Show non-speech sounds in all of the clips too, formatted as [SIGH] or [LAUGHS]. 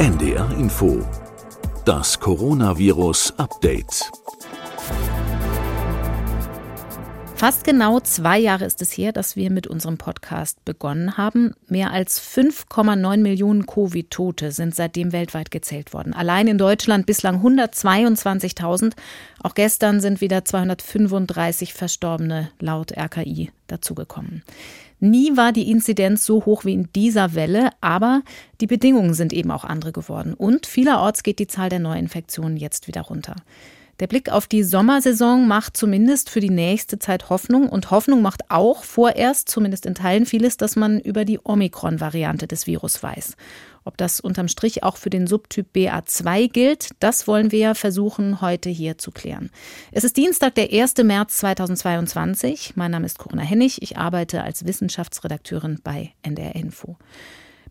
NDR Info. Das Coronavirus Update. Fast genau zwei Jahre ist es her, dass wir mit unserem Podcast begonnen haben. Mehr als 5,9 Millionen Covid-Tote sind seitdem weltweit gezählt worden. Allein in Deutschland bislang 122.000. Auch gestern sind wieder 235 Verstorbene laut RKI dazugekommen. Nie war die Inzidenz so hoch wie in dieser Welle, aber die Bedingungen sind eben auch andere geworden. Und vielerorts geht die Zahl der Neuinfektionen jetzt wieder runter. Der Blick auf die Sommersaison macht zumindest für die nächste Zeit Hoffnung. Und Hoffnung macht auch vorerst, zumindest in Teilen, vieles, dass man über die Omikron-Variante des Virus weiß. Ob das unterm Strich auch für den Subtyp BA2 gilt, das wollen wir versuchen, heute hier zu klären. Es ist Dienstag, der 1. März 2022. Mein Name ist Corinna Hennig. Ich arbeite als Wissenschaftsredakteurin bei NDR Info.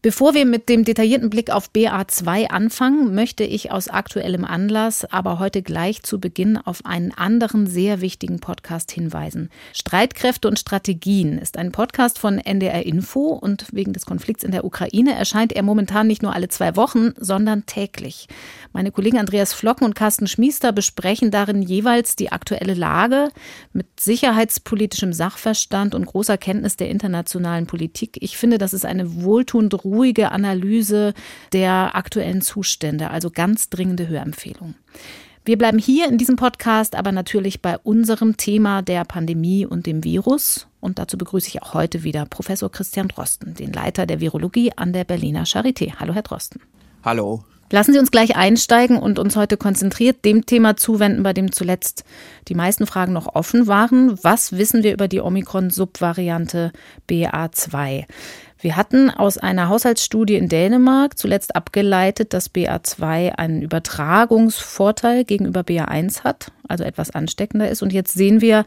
Bevor wir mit dem detaillierten Blick auf BA2 anfangen, möchte ich aus aktuellem Anlass aber heute gleich zu Beginn auf einen anderen sehr wichtigen Podcast hinweisen. Streitkräfte und Strategien ist ein Podcast von NDR Info und wegen des Konflikts in der Ukraine erscheint er momentan nicht nur alle zwei Wochen, sondern täglich. Meine Kollegen Andreas Flocken und Carsten Schmiester besprechen darin jeweils die aktuelle Lage mit sicherheitspolitischem Sachverstand und großer Kenntnis der internationalen Politik. Ich finde, das ist eine wohltuende ruhige Analyse der aktuellen Zustände, also ganz dringende Hörempfehlung. Wir bleiben hier in diesem Podcast aber natürlich bei unserem Thema der Pandemie und dem Virus. Und dazu begrüße ich auch heute wieder Professor Christian Drosten, den Leiter der Virologie an der Berliner Charité. Hallo, Herr Drosten. Hallo. Lassen Sie uns gleich einsteigen und uns heute konzentriert dem Thema zuwenden, bei dem zuletzt die meisten Fragen noch offen waren. Was wissen wir über die Omikron-Subvariante BA2? Wir hatten aus einer Haushaltsstudie in Dänemark zuletzt abgeleitet, dass BA2 einen Übertragungsvorteil gegenüber BA1 hat, also etwas ansteckender ist. Und jetzt sehen wir,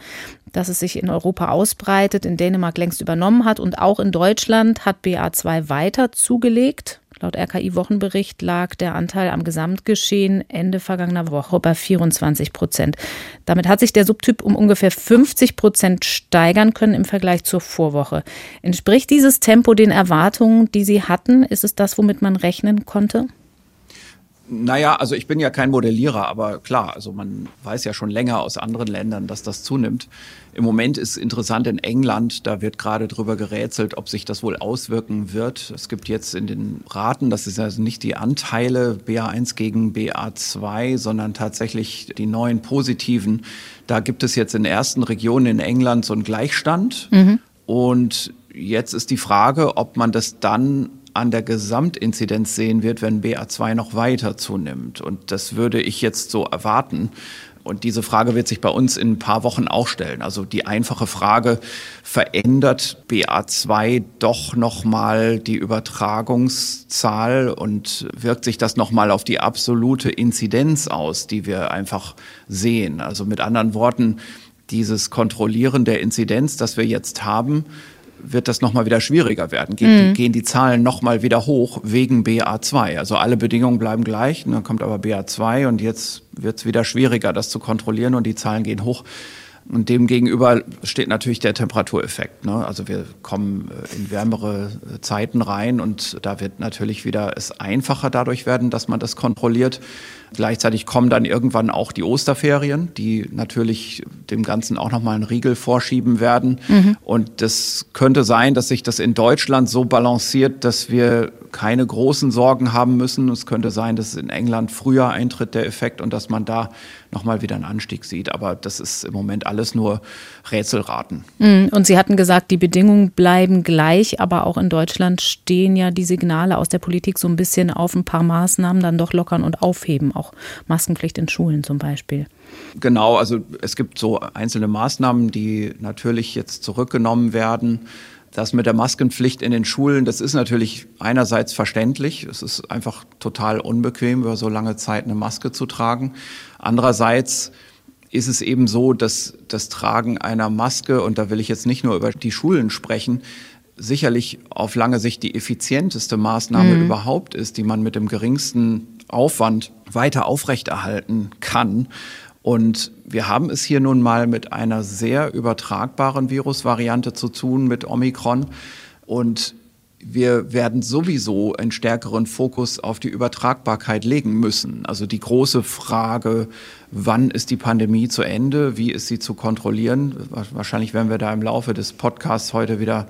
dass es sich in Europa ausbreitet, in Dänemark längst übernommen hat und auch in Deutschland hat BA2 weiter zugelegt. Laut RKI-Wochenbericht lag der Anteil am Gesamtgeschehen Ende vergangener Woche bei 24 Prozent. Damit hat sich der Subtyp um ungefähr 50 Prozent steigern können im Vergleich zur Vorwoche. Entspricht dieses Tempo den Erwartungen, die Sie hatten? Ist es das, womit man rechnen konnte? Naja, also ich bin ja kein Modellierer, aber klar, also man weiß ja schon länger aus anderen Ländern, dass das zunimmt. Im Moment ist interessant in England, da wird gerade drüber gerätselt, ob sich das wohl auswirken wird. Es gibt jetzt in den Raten, das ist also nicht die Anteile BA1 gegen BA2, sondern tatsächlich die neuen positiven. Da gibt es jetzt in ersten Regionen in England so einen Gleichstand. Mhm. Und jetzt ist die Frage, ob man das dann an der Gesamtinzidenz sehen wird, wenn BA2 noch weiter zunimmt. Und das würde ich jetzt so erwarten. Und diese Frage wird sich bei uns in ein paar Wochen auch stellen. Also die einfache Frage, verändert BA2 doch nochmal die Übertragungszahl und wirkt sich das nochmal auf die absolute Inzidenz aus, die wir einfach sehen? Also mit anderen Worten, dieses Kontrollieren der Inzidenz, das wir jetzt haben, wird das nochmal wieder schwieriger werden. Gehen, mhm. gehen die Zahlen nochmal wieder hoch wegen BA2. Also alle Bedingungen bleiben gleich, dann kommt aber BA2 und jetzt wird es wieder schwieriger, das zu kontrollieren und die Zahlen gehen hoch. Und dem gegenüber steht natürlich der Temperatureffekt. Ne? Also wir kommen äh, in wärmere äh, Zeiten rein und da wird natürlich wieder es einfacher dadurch werden, dass man das kontrolliert. Gleichzeitig kommen dann irgendwann auch die Osterferien, die natürlich dem Ganzen auch nochmal einen Riegel vorschieben werden. Mhm. Und das könnte sein, dass sich das in Deutschland so balanciert, dass wir keine großen Sorgen haben müssen. Es könnte sein, dass in England früher eintritt der Effekt und dass man da nochmal wieder einen Anstieg sieht. Aber das ist im Moment alles nur Rätselraten. Mhm. Und Sie hatten gesagt, die Bedingungen bleiben gleich, aber auch in Deutschland stehen ja die Signale aus der Politik so ein bisschen auf ein paar Maßnahmen dann doch lockern und aufheben, auch Maskenpflicht in Schulen zum Beispiel. Genau, also es gibt so einzelne Maßnahmen, die natürlich jetzt zurückgenommen werden. Das mit der Maskenpflicht in den Schulen, das ist natürlich einerseits verständlich. Es ist einfach total unbequem, über so lange Zeit eine Maske zu tragen. Andererseits ist es eben so, dass das Tragen einer Maske, und da will ich jetzt nicht nur über die Schulen sprechen, sicherlich auf lange Sicht die effizienteste Maßnahme mhm. überhaupt ist, die man mit dem geringsten Aufwand weiter aufrechterhalten kann. Und wir haben es hier nun mal mit einer sehr übertragbaren Virusvariante zu tun, mit Omikron. Und wir werden sowieso einen stärkeren Fokus auf die Übertragbarkeit legen müssen. Also die große Frage, wann ist die Pandemie zu Ende, wie ist sie zu kontrollieren? Wahrscheinlich werden wir da im Laufe des Podcasts heute wieder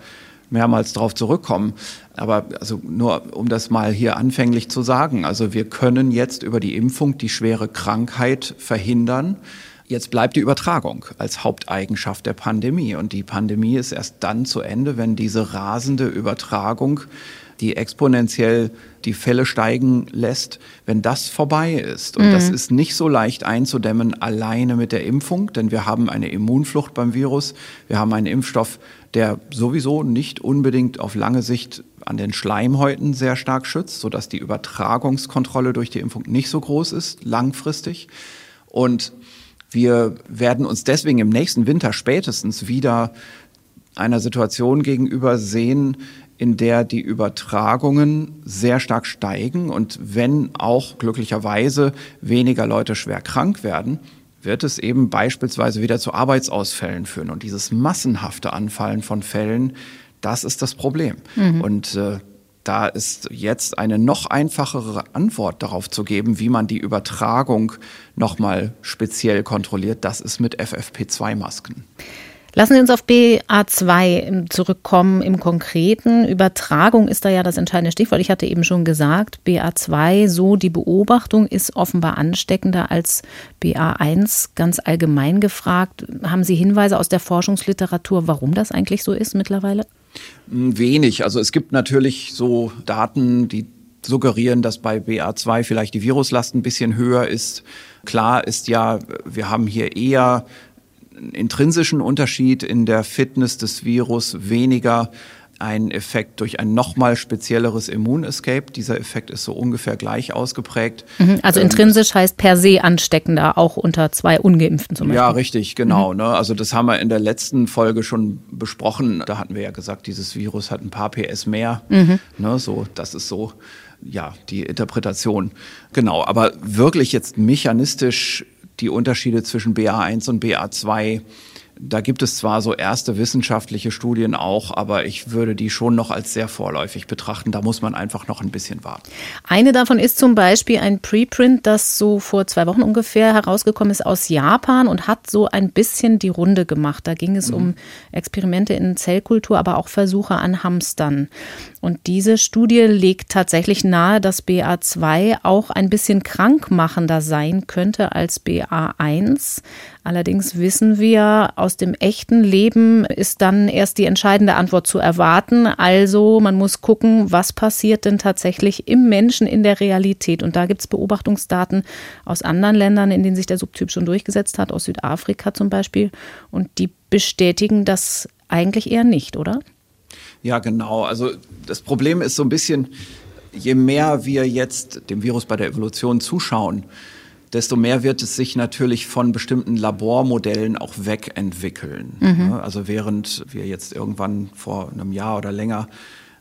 mehrmals darauf zurückkommen. Aber also nur um das mal hier anfänglich zu sagen, also wir können jetzt über die Impfung die schwere Krankheit verhindern. Jetzt bleibt die Übertragung als Haupteigenschaft der Pandemie. Und die Pandemie ist erst dann zu Ende, wenn diese rasende Übertragung, die exponentiell die Fälle steigen lässt, wenn das vorbei ist. Und mhm. das ist nicht so leicht einzudämmen alleine mit der Impfung, denn wir haben eine Immunflucht beim Virus. Wir haben einen Impfstoff, der sowieso nicht unbedingt auf lange Sicht an den Schleimhäuten sehr stark schützt, sodass die Übertragungskontrolle durch die Impfung nicht so groß ist, langfristig. Und wir werden uns deswegen im nächsten Winter spätestens wieder einer Situation gegenüber sehen, in der die Übertragungen sehr stark steigen und wenn auch glücklicherweise weniger Leute schwer krank werden, wird es eben beispielsweise wieder zu Arbeitsausfällen führen. Und dieses massenhafte Anfallen von Fällen, das ist das Problem. Mhm. Und äh, da ist jetzt eine noch einfachere Antwort darauf zu geben, wie man die Übertragung nochmal speziell kontrolliert. Das ist mit FFP2-Masken. Lassen Sie uns auf BA2 zurückkommen im Konkreten. Übertragung ist da ja das entscheidende Stichwort. Ich hatte eben schon gesagt, BA2, so die Beobachtung, ist offenbar ansteckender als BA1. Ganz allgemein gefragt, haben Sie Hinweise aus der Forschungsliteratur, warum das eigentlich so ist mittlerweile? Hm, wenig. Also es gibt natürlich so Daten, die suggerieren, dass bei BA2 vielleicht die Viruslast ein bisschen höher ist. Klar ist ja, wir haben hier eher intrinsischen Unterschied in der Fitness des Virus, weniger ein Effekt durch ein nochmal spezielleres Immunescape. Dieser Effekt ist so ungefähr gleich ausgeprägt. Mhm, also ähm, intrinsisch heißt per se ansteckender, auch unter zwei Ungeimpften zum Beispiel. Ja, richtig, genau. Mhm. Ne? Also das haben wir in der letzten Folge schon besprochen. Da hatten wir ja gesagt, dieses Virus hat ein paar PS mehr. Mhm. Ne? So, das ist so ja, die Interpretation. Genau, aber wirklich jetzt mechanistisch die Unterschiede zwischen BA1 und BA2 da gibt es zwar so erste wissenschaftliche Studien auch, aber ich würde die schon noch als sehr vorläufig betrachten. Da muss man einfach noch ein bisschen warten. Eine davon ist zum Beispiel ein Preprint, das so vor zwei Wochen ungefähr herausgekommen ist aus Japan und hat so ein bisschen die Runde gemacht. Da ging es mhm. um Experimente in Zellkultur, aber auch Versuche an Hamstern. Und diese Studie legt tatsächlich nahe, dass BA2 auch ein bisschen krankmachender sein könnte als BA1. Allerdings wissen wir, aus dem echten Leben ist dann erst die entscheidende Antwort zu erwarten. Also man muss gucken, was passiert denn tatsächlich im Menschen in der Realität. Und da gibt es Beobachtungsdaten aus anderen Ländern, in denen sich der Subtyp schon durchgesetzt hat, aus Südafrika zum Beispiel. Und die bestätigen das eigentlich eher nicht, oder? Ja, genau. Also das Problem ist so ein bisschen, je mehr wir jetzt dem Virus bei der Evolution zuschauen, desto mehr wird es sich natürlich von bestimmten Labormodellen auch wegentwickeln. Mhm. Also während wir jetzt irgendwann vor einem Jahr oder länger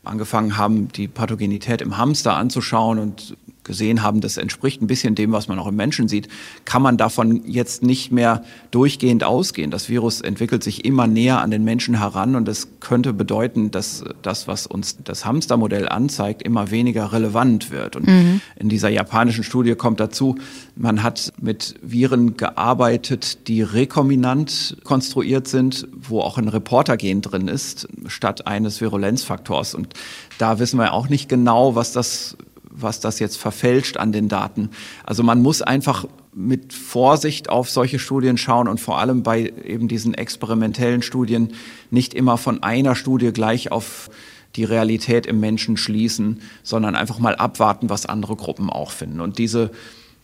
angefangen haben, die Pathogenität im Hamster anzuschauen und gesehen haben, das entspricht ein bisschen dem, was man auch im Menschen sieht, kann man davon jetzt nicht mehr durchgehend ausgehen. Das Virus entwickelt sich immer näher an den Menschen heran und das könnte bedeuten, dass das, was uns das Hamstermodell anzeigt, immer weniger relevant wird. Und mhm. in dieser japanischen Studie kommt dazu, man hat mit Viren gearbeitet, die rekombinant konstruiert sind, wo auch ein Reportergen drin ist, statt eines Virulenzfaktors. Und da wissen wir auch nicht genau, was das was das jetzt verfälscht an den Daten. Also man muss einfach mit Vorsicht auf solche Studien schauen und vor allem bei eben diesen experimentellen Studien nicht immer von einer Studie gleich auf die Realität im Menschen schließen, sondern einfach mal abwarten, was andere Gruppen auch finden. Und diese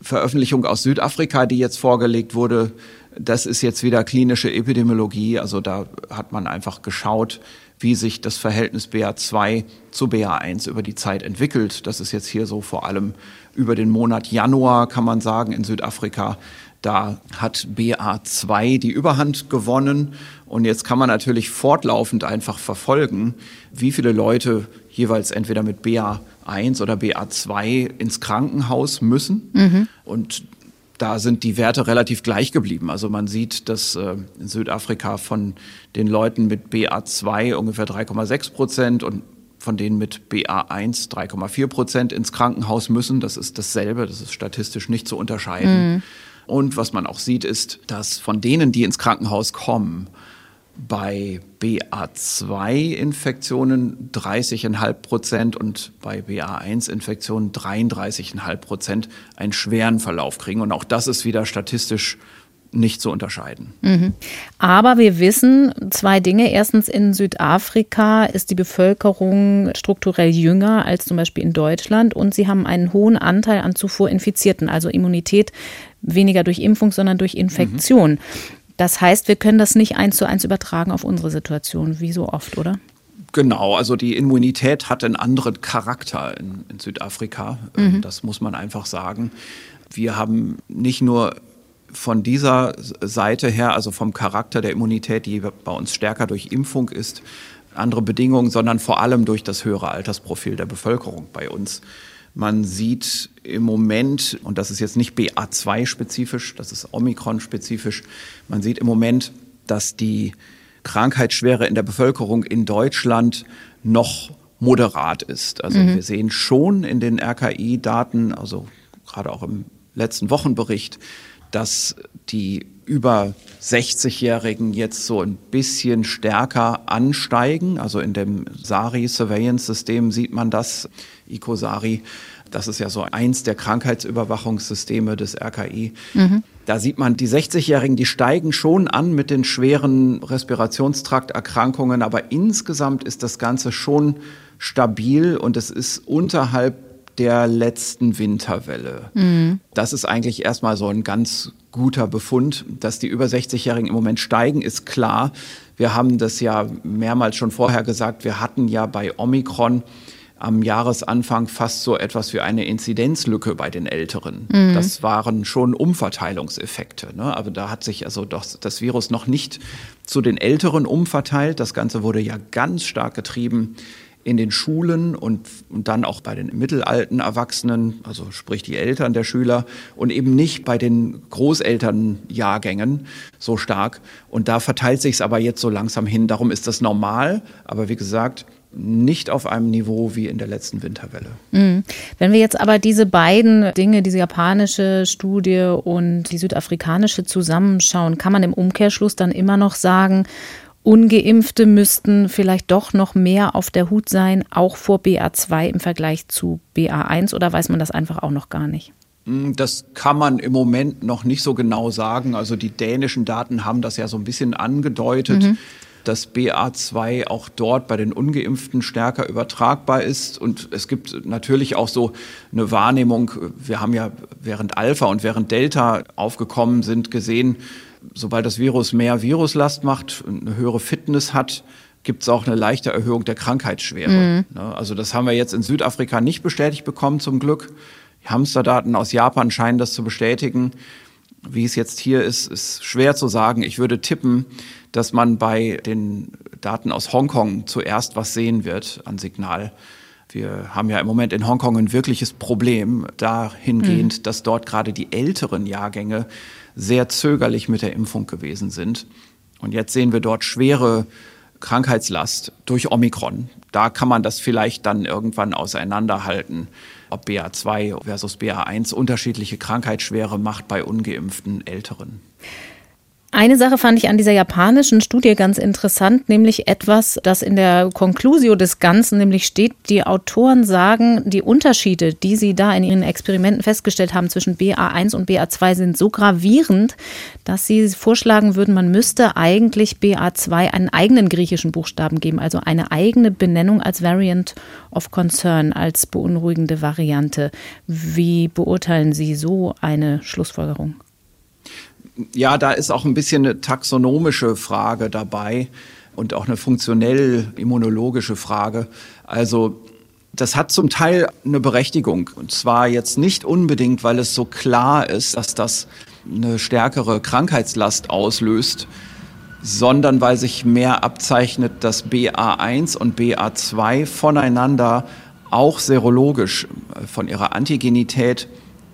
Veröffentlichung aus Südafrika, die jetzt vorgelegt wurde, das ist jetzt wieder klinische Epidemiologie. Also da hat man einfach geschaut, wie sich das Verhältnis BA2 zu BA1 über die Zeit entwickelt. Das ist jetzt hier so vor allem über den Monat Januar, kann man sagen, in Südafrika. Da hat BA2 die Überhand gewonnen. Und jetzt kann man natürlich fortlaufend einfach verfolgen, wie viele Leute jeweils entweder mit BA1 oder BA2 ins Krankenhaus müssen. Mhm. Und da sind die Werte relativ gleich geblieben. Also man sieht, dass äh, in Südafrika von den Leuten mit BA2 ungefähr 3,6 Prozent und von denen mit BA1 3,4 Prozent ins Krankenhaus müssen. Das ist dasselbe, das ist statistisch nicht zu unterscheiden. Mhm. Und was man auch sieht, ist, dass von denen, die ins Krankenhaus kommen, bei BA2-Infektionen 30,5 Prozent und bei BA1-Infektionen 33,5 Prozent einen schweren Verlauf kriegen. Und auch das ist wieder statistisch nicht zu unterscheiden. Mhm. Aber wir wissen zwei Dinge. Erstens, in Südafrika ist die Bevölkerung strukturell jünger als zum Beispiel in Deutschland und sie haben einen hohen Anteil an zuvor Infizierten, also Immunität weniger durch Impfung, sondern durch Infektion. Mhm. Das heißt, wir können das nicht eins zu eins übertragen auf unsere Situation, wie so oft, oder? Genau, also die Immunität hat einen anderen Charakter in, in Südafrika. Mhm. Das muss man einfach sagen. Wir haben nicht nur von dieser Seite her, also vom Charakter der Immunität, die bei uns stärker durch Impfung ist, andere Bedingungen, sondern vor allem durch das höhere Altersprofil der Bevölkerung bei uns. Man sieht im Moment, und das ist jetzt nicht BA2-spezifisch, das ist Omikron-spezifisch, man sieht im Moment, dass die Krankheitsschwere in der Bevölkerung in Deutschland noch moderat ist. Also mhm. wir sehen schon in den RKI-Daten, also gerade auch im letzten Wochenbericht, dass die über 60-Jährigen jetzt so ein bisschen stärker ansteigen. Also in dem SARI-Surveillance-System sieht man das, ICOSARI. Das ist ja so eins der Krankheitsüberwachungssysteme des RKI. Mhm. Da sieht man, die 60-Jährigen, die steigen schon an mit den schweren Respirationstrakterkrankungen, aber insgesamt ist das Ganze schon stabil und es ist unterhalb der letzten Winterwelle. Mhm. Das ist eigentlich erstmal so ein ganz guter Befund. Dass die über 60-Jährigen im Moment steigen, ist klar. Wir haben das ja mehrmals schon vorher gesagt. Wir hatten ja bei Omikron am Jahresanfang fast so etwas wie eine Inzidenzlücke bei den Älteren. Mhm. Das waren schon Umverteilungseffekte. Ne? Aber da hat sich also doch das Virus noch nicht zu den Älteren umverteilt. Das Ganze wurde ja ganz stark getrieben in den Schulen und, und dann auch bei den mittelalten Erwachsenen, also sprich die Eltern der Schüler und eben nicht bei den Großelternjahrgängen so stark. Und da verteilt sich es aber jetzt so langsam hin. Darum ist das normal. Aber wie gesagt, nicht auf einem Niveau wie in der letzten Winterwelle. Mhm. Wenn wir jetzt aber diese beiden Dinge, diese japanische Studie und die südafrikanische zusammenschauen, kann man im Umkehrschluss dann immer noch sagen, Ungeimpfte müssten vielleicht doch noch mehr auf der Hut sein, auch vor BA2 im Vergleich zu BA1 oder weiß man das einfach auch noch gar nicht? Hm, das kann man im Moment noch nicht so genau sagen. Also die dänischen Daten haben das ja so ein bisschen angedeutet. Mhm dass BA2 auch dort bei den Ungeimpften stärker übertragbar ist. Und es gibt natürlich auch so eine Wahrnehmung, wir haben ja während Alpha und während Delta aufgekommen sind, gesehen, sobald das Virus mehr Viruslast macht, eine höhere Fitness hat, gibt es auch eine leichte Erhöhung der Krankheitsschwere. Mhm. Ne, also das haben wir jetzt in Südafrika nicht bestätigt bekommen, zum Glück. Die Hamsterdaten aus Japan scheinen das zu bestätigen. Wie es jetzt hier ist, ist schwer zu sagen. Ich würde tippen, dass man bei den Daten aus Hongkong zuerst was sehen wird an Signal. Wir haben ja im Moment in Hongkong ein wirkliches Problem dahingehend, mhm. dass dort gerade die älteren Jahrgänge sehr zögerlich mit der Impfung gewesen sind. Und jetzt sehen wir dort schwere Krankheitslast durch Omikron. Da kann man das vielleicht dann irgendwann auseinanderhalten, ob BA2 versus BA1 unterschiedliche Krankheitsschwere macht bei ungeimpften Älteren. Eine Sache fand ich an dieser japanischen Studie ganz interessant, nämlich etwas, das in der Conclusio des Ganzen nämlich steht. Die Autoren sagen, die Unterschiede, die sie da in ihren Experimenten festgestellt haben zwischen BA1 und BA2 sind so gravierend, dass sie vorschlagen würden, man müsste eigentlich BA2 einen eigenen griechischen Buchstaben geben, also eine eigene Benennung als Variant of Concern, als beunruhigende Variante. Wie beurteilen Sie so eine Schlussfolgerung? Ja, da ist auch ein bisschen eine taxonomische Frage dabei und auch eine funktionell immunologische Frage. Also das hat zum Teil eine Berechtigung. Und zwar jetzt nicht unbedingt, weil es so klar ist, dass das eine stärkere Krankheitslast auslöst, sondern weil sich mehr abzeichnet, dass BA1 und BA2 voneinander auch serologisch äh, von ihrer Antigenität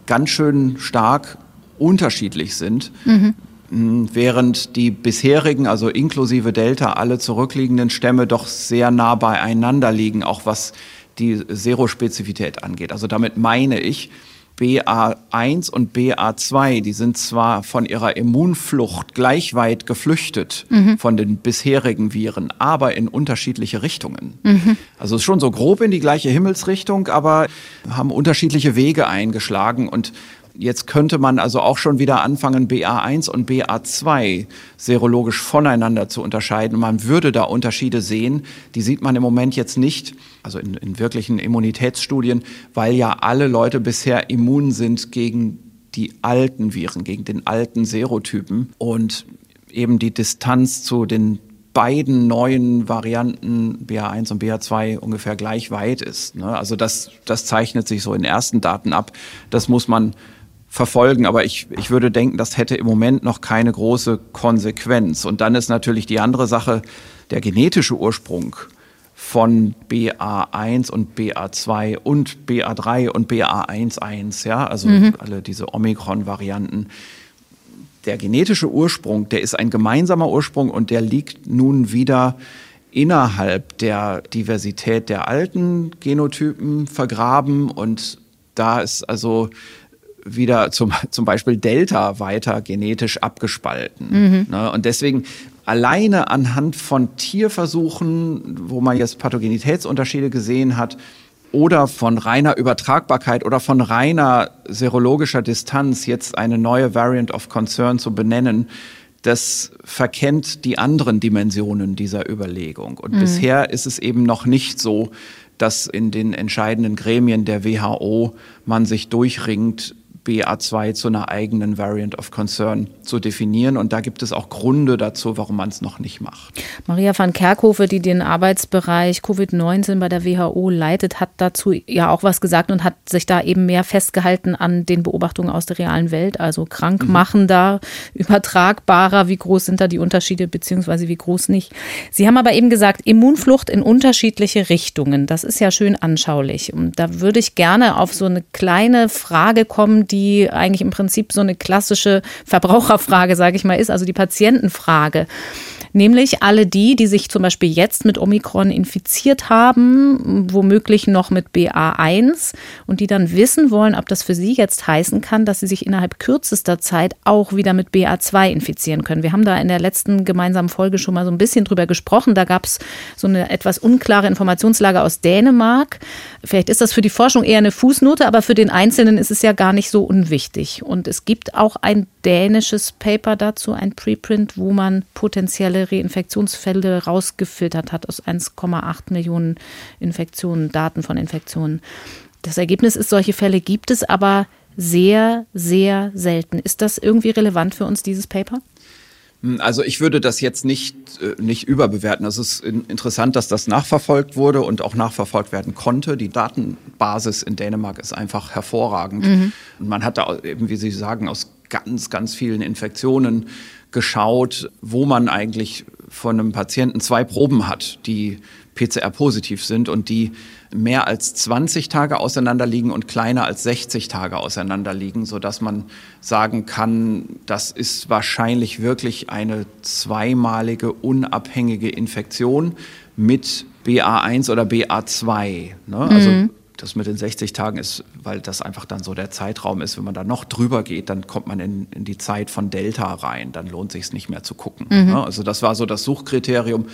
ganz schön stark unterschiedlich sind. Mhm. während die bisherigen, also inklusive Delta, alle zurückliegenden Stämme doch sehr nah beieinander liegen, auch was die Serospezifität angeht. Also damit meine ich, BA1 und BA2, die sind zwar von ihrer Immunflucht gleich weit geflüchtet mhm. von den bisherigen Viren, aber in unterschiedliche Richtungen. Mhm. Also schon so grob in die gleiche Himmelsrichtung, aber haben unterschiedliche Wege eingeschlagen und Jetzt könnte man also auch schon wieder anfangen, BA1 und BA2 serologisch voneinander zu unterscheiden. Man würde da Unterschiede sehen. Die sieht man im Moment jetzt nicht, also in, in wirklichen Immunitätsstudien, weil ja alle Leute bisher immun sind gegen die alten Viren, gegen den alten Serotypen und eben die Distanz zu den beiden neuen Varianten BA1 und BA2 ungefähr gleich weit ist. Ne? Also das, das zeichnet sich so in ersten Daten ab. Das muss man verfolgen. Aber ich, ich würde denken, das hätte im Moment noch keine große Konsequenz. Und dann ist natürlich die andere Sache, der genetische Ursprung von BA1 und BA2 und BA3 und BA11, ja, also mhm. alle diese Omikron-Varianten. Der genetische Ursprung, der ist ein gemeinsamer Ursprung und der liegt nun wieder innerhalb der Diversität der alten Genotypen vergraben und da ist also wieder zum, [LAUGHS] zum Beispiel Delta weiter genetisch abgespalten. Mhm. Ne? Und deswegen alleine anhand von Tierversuchen, wo man jetzt Pathogenitätsunterschiede gesehen hat, oder von reiner Übertragbarkeit oder von reiner serologischer Distanz jetzt eine neue Variant of Concern zu benennen, das verkennt die anderen Dimensionen dieser Überlegung. Und mhm. bisher ist es eben noch nicht so, dass in den entscheidenden Gremien der WHO man sich durchringt, BA2 zu einer eigenen Variant of Concern zu definieren. Und da gibt es auch Gründe dazu, warum man es noch nicht macht. Maria van Kerkhove, die den Arbeitsbereich Covid-19 bei der WHO leitet, hat dazu ja auch was gesagt und hat sich da eben mehr festgehalten an den Beobachtungen aus der realen Welt, also krankmachender, mhm. übertragbarer, wie groß sind da die Unterschiede, beziehungsweise wie groß nicht. Sie haben aber eben gesagt, Immunflucht in unterschiedliche Richtungen. Das ist ja schön anschaulich. Und da würde ich gerne auf so eine kleine Frage kommen, die eigentlich im Prinzip so eine klassische Verbraucherfrage, sage ich mal, ist, also die Patientenfrage. Nämlich alle die, die sich zum Beispiel jetzt mit Omikron infiziert haben, womöglich noch mit BA1 und die dann wissen wollen, ob das für sie jetzt heißen kann, dass sie sich innerhalb kürzester Zeit auch wieder mit BA2 infizieren können. Wir haben da in der letzten gemeinsamen Folge schon mal so ein bisschen drüber gesprochen. Da gab es so eine etwas unklare Informationslage aus Dänemark. Vielleicht ist das für die Forschung eher eine Fußnote, aber für den Einzelnen ist es ja gar nicht so unwichtig. Und es gibt auch ein dänisches Paper dazu, ein Preprint, wo man potenzielle Reinfektionsfälle rausgefiltert hat aus 1,8 Millionen Infektionen, Daten von Infektionen. Das Ergebnis ist, solche Fälle gibt es, aber sehr, sehr selten. Ist das irgendwie relevant für uns, dieses Paper? Hm, also ich würde das jetzt nicht, äh, nicht überbewerten. Es ist interessant, dass das nachverfolgt wurde und auch nachverfolgt werden konnte. Die Datenbasis in Dänemark ist einfach hervorragend. Mhm. Und man hat da eben, wie Sie sagen, aus ganz, ganz vielen Infektionen geschaut, wo man eigentlich von einem Patienten zwei Proben hat, die PCR-positiv sind und die mehr als 20 Tage auseinander liegen und kleiner als 60 Tage auseinander liegen, sodass man sagen kann, das ist wahrscheinlich wirklich eine zweimalige unabhängige Infektion mit BA1 oder BA2. Ne? Also mhm. Das mit den 60 Tagen ist, weil das einfach dann so der Zeitraum ist. Wenn man da noch drüber geht, dann kommt man in, in die Zeit von Delta rein. Dann lohnt sich es nicht mehr zu gucken. Mhm. Ne? Also das war so das Suchkriterium.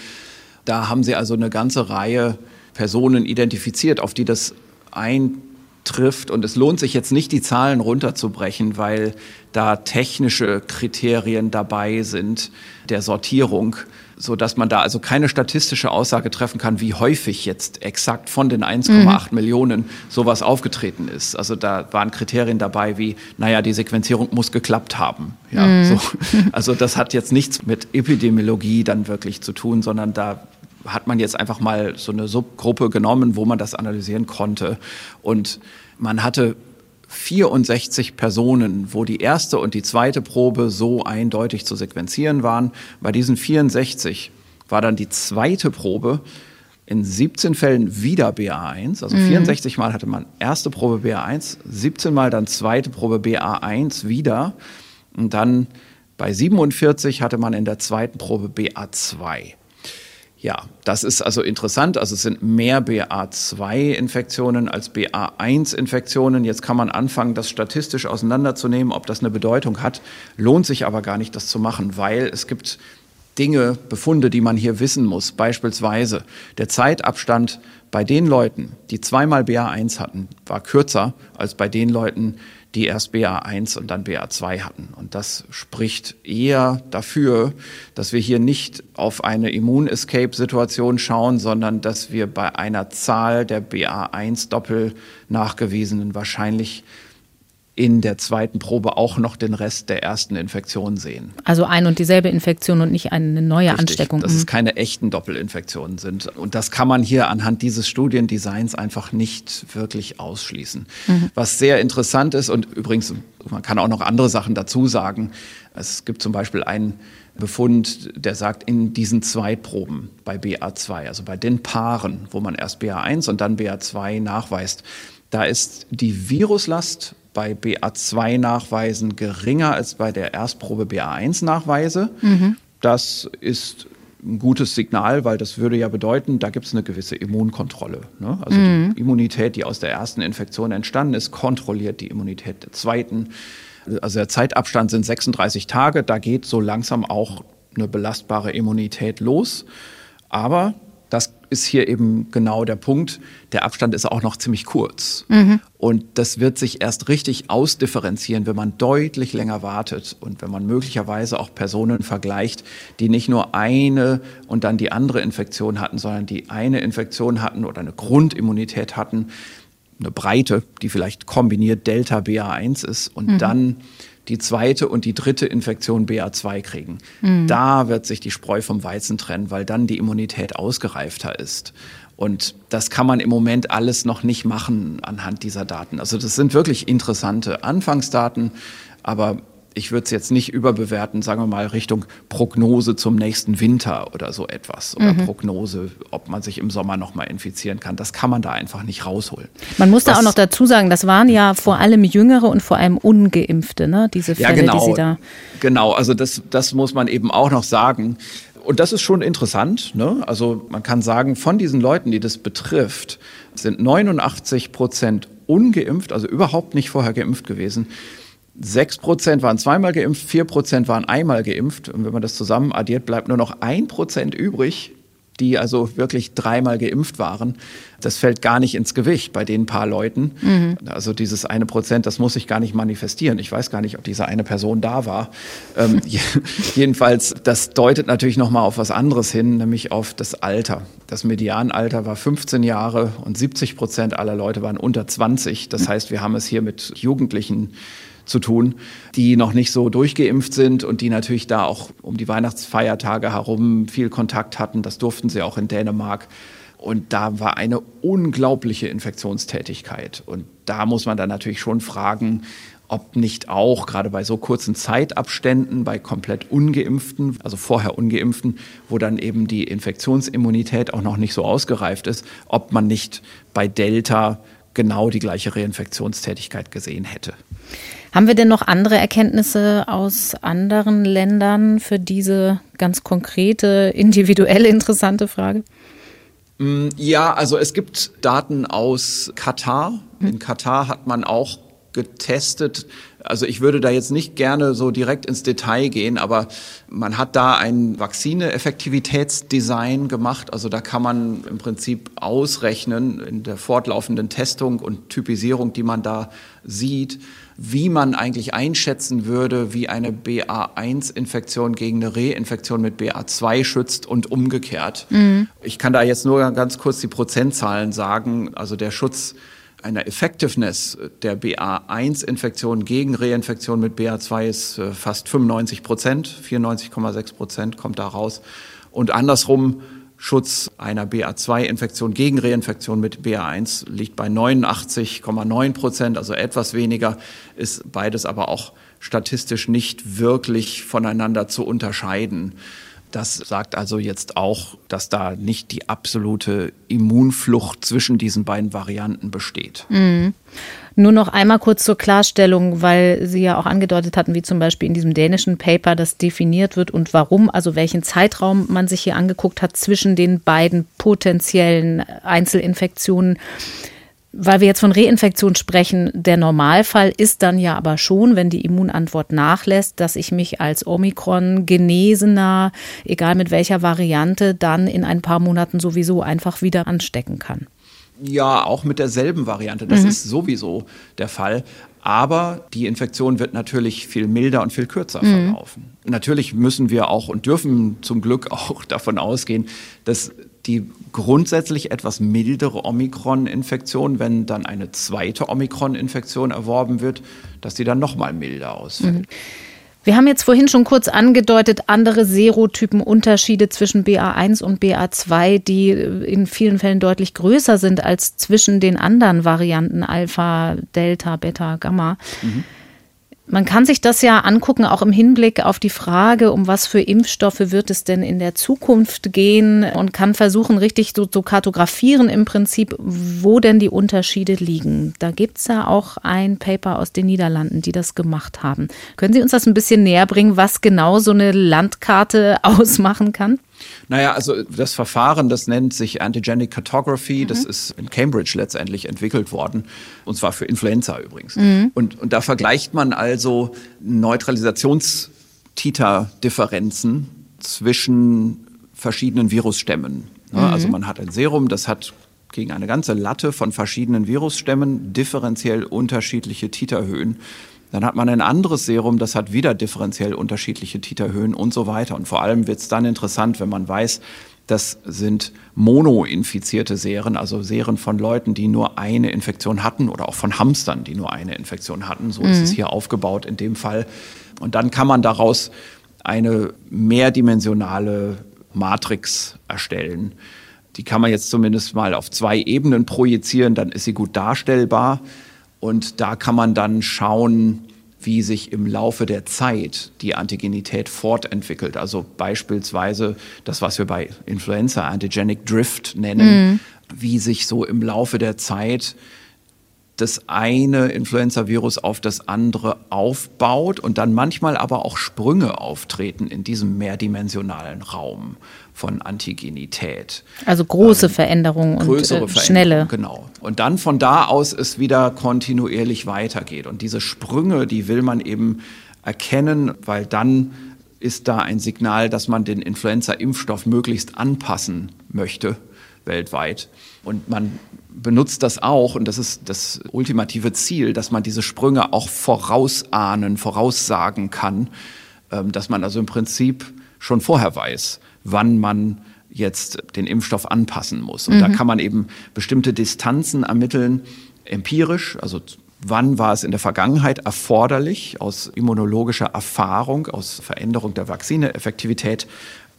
Da haben sie also eine ganze Reihe Personen identifiziert, auf die das eintrifft. Und es lohnt sich jetzt nicht, die Zahlen runterzubrechen, weil da technische Kriterien dabei sind der Sortierung, so dass man da also keine statistische Aussage treffen kann, wie häufig jetzt exakt von den 1,8 mhm. Millionen sowas aufgetreten ist. Also da waren Kriterien dabei wie, naja, die Sequenzierung muss geklappt haben. Ja, mhm. so. [LAUGHS] Also das hat jetzt nichts mit Epidemiologie dann wirklich zu tun, sondern da hat man jetzt einfach mal so eine Subgruppe genommen, wo man das analysieren konnte. Und man hatte 64 Personen, wo die erste und die zweite Probe so eindeutig zu sequenzieren waren. Bei diesen 64 war dann die zweite Probe in 17 Fällen wieder BA1. Also mhm. 64 Mal hatte man erste Probe BA1, 17 Mal dann zweite Probe BA1 wieder. Und dann Bei 47 hatte man in der zweiten Probe BA2. Ja, das ist also interessant. Also es sind mehr BA2-Infektionen als BA1-Infektionen. Jetzt kann man anfangen, das statistisch auseinanderzunehmen, ob das eine Bedeutung hat. Lohnt sich aber gar nicht, das zu machen, weil es gibt Dinge, Befunde, die man hier wissen muss. Beispielsweise der Zeitabstand bei den Leuten, die zweimal BA1 hatten, war kürzer als bei den Leuten, erst BA1 und dann BA2 hatten. Und das spricht eher dafür, dass wir hier nicht auf eine Immun-Escape-Situation schauen, sondern dass wir bei einer Zahl der BA1 doppel nachgewiesenen wahrscheinlich in der zweiten Probe auch noch den Rest der ersten Infektion sehen. Also ein und dieselbe Infektion und nicht eine neue Richtig, Ansteckung. Dass es mhm. keine echten Doppelinfektionen sind. Und das kann man hier anhand dieses Studiendesigns einfach nicht wirklich ausschließen. Mhm. Was sehr interessant ist und übrigens, man kann auch noch andere Sachen dazu sagen. Es gibt zum Beispiel einen Befund, der sagt, in diesen Zweitproben bei BA2, also bei den Paaren, wo man erst BA1 und dann BA2 nachweist, da ist die Viruslast bei BA2-Nachweisen geringer als bei der Erstprobe BA1-Nachweise. Mhm. Das ist ein gutes Signal, weil das würde ja bedeuten, da gibt es eine gewisse Immunkontrolle. Ne? Also mhm. die Immunität, die aus der ersten Infektion entstanden ist, kontrolliert die Immunität der zweiten. Also der Zeitabstand sind 36 Tage, da geht so langsam auch eine belastbare Immunität los. Aber ist hier eben genau der Punkt. Der Abstand ist auch noch ziemlich kurz. Mhm. Und das wird sich erst richtig ausdifferenzieren, wenn man deutlich länger wartet und wenn man möglicherweise auch Personen vergleicht, die nicht nur eine und dann die andere Infektion hatten, sondern die eine Infektion hatten oder eine Grundimmunität hatten, eine Breite, die vielleicht kombiniert Delta BA1 ist und mhm. dann die zweite und die dritte Infektion BA2 kriegen. Mhm. Da wird sich die Spreu vom Weizen trennen, weil dann die Immunität ausgereifter ist. Und das kann man im Moment alles noch nicht machen anhand dieser Daten. Also das sind wirklich interessante Anfangsdaten, aber ich würde es jetzt nicht überbewerten, sagen wir mal Richtung Prognose zum nächsten Winter oder so etwas oder mhm. Prognose, ob man sich im Sommer noch mal infizieren kann. Das kann man da einfach nicht rausholen. Man muss da auch noch dazu sagen, das waren ja vor allem Jüngere und vor allem Ungeimpfte, ne? Diese Fälle, ja, genau, die Sie da. Genau, also das, das muss man eben auch noch sagen. Und das ist schon interessant. Ne? Also man kann sagen, von diesen Leuten, die das betrifft, sind 89 Prozent ungeimpft, also überhaupt nicht vorher geimpft gewesen. Sechs Prozent waren zweimal geimpft, vier Prozent waren einmal geimpft. Und wenn man das zusammen addiert, bleibt nur noch ein Prozent übrig, die also wirklich dreimal geimpft waren. Das fällt gar nicht ins Gewicht bei den paar Leuten. Mhm. Also dieses eine Prozent, das muss sich gar nicht manifestieren. Ich weiß gar nicht, ob diese eine Person da war. Ähm, [LAUGHS] jedenfalls, das deutet natürlich nochmal auf was anderes hin, nämlich auf das Alter. Das Medianalter war 15 Jahre und 70 Prozent aller Leute waren unter 20. Das heißt, wir haben es hier mit Jugendlichen zu tun, die noch nicht so durchgeimpft sind und die natürlich da auch um die Weihnachtsfeiertage herum viel Kontakt hatten. Das durften sie auch in Dänemark. Und da war eine unglaubliche Infektionstätigkeit. Und da muss man dann natürlich schon fragen, ob nicht auch gerade bei so kurzen Zeitabständen, bei komplett ungeimpften, also vorher ungeimpften, wo dann eben die Infektionsimmunität auch noch nicht so ausgereift ist, ob man nicht bei Delta genau die gleiche Reinfektionstätigkeit gesehen hätte. Haben wir denn noch andere Erkenntnisse aus anderen Ländern für diese ganz konkrete, individuelle, interessante Frage? Mm, ja, also es gibt Daten aus Katar. In Katar hat man auch getestet. Also ich würde da jetzt nicht gerne so direkt ins Detail gehen, aber man hat da ein Vakzine-Effektivitätsdesign gemacht. Also da kann man im Prinzip ausrechnen in der fortlaufenden Testung und Typisierung, die man da sieht, wie man eigentlich einschätzen würde, wie eine BA1-Infektion gegen eine Reinfektion mit BA2 schützt und umgekehrt. Mhm. Ich kann da jetzt nur ganz kurz die Prozentzahlen sagen. Also der Schutz einer Effectiveness der BA1-Infektion gegen Reinfektion mit BA2 ist äh, fast 95 Prozent, 94,6 Prozent kommt da raus. Und andersrum Schutz einer BA2-Infektion gegen Reinfektion mit BA1 liegt bei 89,9 Prozent, also etwas weniger, ist beides aber auch statistisch nicht wirklich voneinander zu unterscheiden. Das sagt also jetzt auch, dass da nicht die absolute Immunflucht zwischen diesen beiden Varianten besteht. Mhm. Nur noch einmal kurz zur Klarstellung, weil Sie ja auch angedeutet hatten, wie zum Beispiel in diesem dänischen Paper das definiert wird und warum, also welchen Zeitraum man sich hier angeguckt hat zwischen den beiden potenziellen Einzelinfektionen. Weil wir jetzt von Reinfektion sprechen, der Normalfall ist dann ja aber schon, wenn die Immunantwort nachlässt, dass ich mich als Omikron genesener, egal mit welcher Variante, dann in ein paar Monaten sowieso einfach wieder anstecken kann. Ja, auch mit derselben Variante. Das mhm. ist sowieso der Fall. Aber die Infektion wird natürlich viel milder und viel kürzer mhm. verlaufen. Natürlich müssen wir auch und dürfen zum Glück auch [LAUGHS] davon ausgehen, dass die grundsätzlich etwas mildere Omikron-Infektion, wenn dann eine zweite Omikron-Infektion erworben wird, dass die dann noch mal milder ausfällt. Mhm. Wir haben jetzt vorhin schon kurz angedeutet, andere Serotypen, Unterschiede zwischen BA1 und BA2, die in vielen Fällen deutlich größer sind als zwischen den anderen Varianten Alpha, Delta, Beta, Gamma. Mhm. Man kann sich das ja angucken, auch im Hinblick auf die Frage, um was für Impfstoffe wird es denn in der Zukunft gehen und kann versuchen, richtig so zu kartografieren im Prinzip, wo denn die Unterschiede liegen. Da gibt es ja auch ein Paper aus den Niederlanden, die das gemacht haben. Können Sie uns das ein bisschen näher bringen, was genau so eine Landkarte [LAUGHS] ausmachen kann? Naja, also das Verfahren, das nennt sich Antigenic Cartography. Mhm. Das ist in Cambridge letztendlich entwickelt worden. Und zwar für Influenza übrigens. Mhm. Und, und da vergleicht man also Neutralisationstiter-Differenzen zwischen verschiedenen Virusstämmen. Mhm. Also man hat ein Serum, das hat gegen eine ganze Latte von verschiedenen Virusstämmen differenziell unterschiedliche Titerhöhen. Dann hat man ein anderes Serum, das hat wieder differenziell unterschiedliche Titerhöhen und so weiter. Und vor allem wird es dann interessant, wenn man weiß, das sind monoinfizierte Seren, also Seren von Leuten, die nur eine Infektion hatten oder auch von Hamstern, die nur eine Infektion hatten. So mhm. ist es hier aufgebaut in dem Fall. Und dann kann man daraus eine mehrdimensionale Matrix erstellen. Die kann man jetzt zumindest mal auf zwei Ebenen projizieren, dann ist sie gut darstellbar. Und da kann man dann schauen, wie sich im Laufe der Zeit die Antigenität fortentwickelt. Also beispielsweise das, was wir bei Influenza Antigenic Drift nennen, mhm. wie sich so im Laufe der Zeit das eine Influenza-Virus auf das andere aufbaut und dann manchmal aber auch Sprünge auftreten in diesem mehrdimensionalen Raum von Antigenität. Also große ähm, Veränderungen und größere äh, schnelle. Genau. Und dann von da aus es wieder kontinuierlich weitergeht. Und diese Sprünge, die will man eben erkennen, weil dann ist da ein Signal, dass man den Influenza-Impfstoff möglichst anpassen möchte weltweit. Und man benutzt das auch, und das ist das ultimative Ziel, dass man diese Sprünge auch vorausahnen, voraussagen kann, ähm, dass man also im Prinzip schon vorher weiß, wann man jetzt den Impfstoff anpassen muss. Und mhm. da kann man eben bestimmte Distanzen ermitteln, empirisch, also wann war es in der Vergangenheit erforderlich, aus immunologischer Erfahrung, aus Veränderung der Vakzineeffektivität,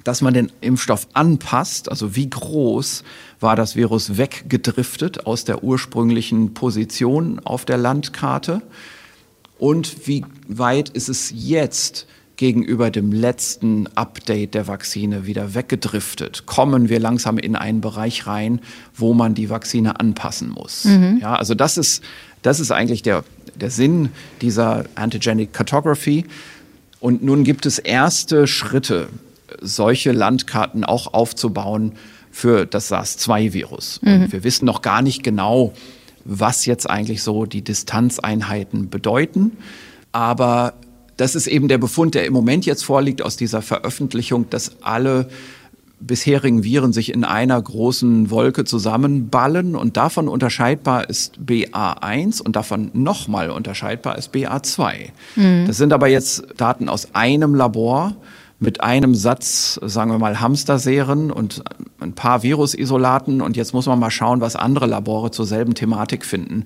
dass man den Impfstoff anpasst, also wie groß war das Virus weggedriftet aus der ursprünglichen Position auf der Landkarte und wie weit ist es jetzt gegenüber dem letzten Update der Vakzine wieder weggedriftet? Kommen wir langsam in einen Bereich rein, wo man die Vakzine anpassen muss? Mhm. Ja, also das ist, das ist eigentlich der, der Sinn dieser Antigenic Cartography. Und nun gibt es erste Schritte, solche Landkarten auch aufzubauen für das SARS-2-Virus. Mhm. Wir wissen noch gar nicht genau, was jetzt eigentlich so die Distanzeinheiten bedeuten. Aber das ist eben der Befund, der im Moment jetzt vorliegt aus dieser Veröffentlichung, dass alle bisherigen Viren sich in einer großen Wolke zusammenballen und davon unterscheidbar ist BA1 und davon nochmal unterscheidbar ist BA2. Mhm. Das sind aber jetzt Daten aus einem Labor mit einem Satz, sagen wir mal, Hamsterserien und ein paar Virusisolaten. Und jetzt muss man mal schauen, was andere Labore zur selben Thematik finden.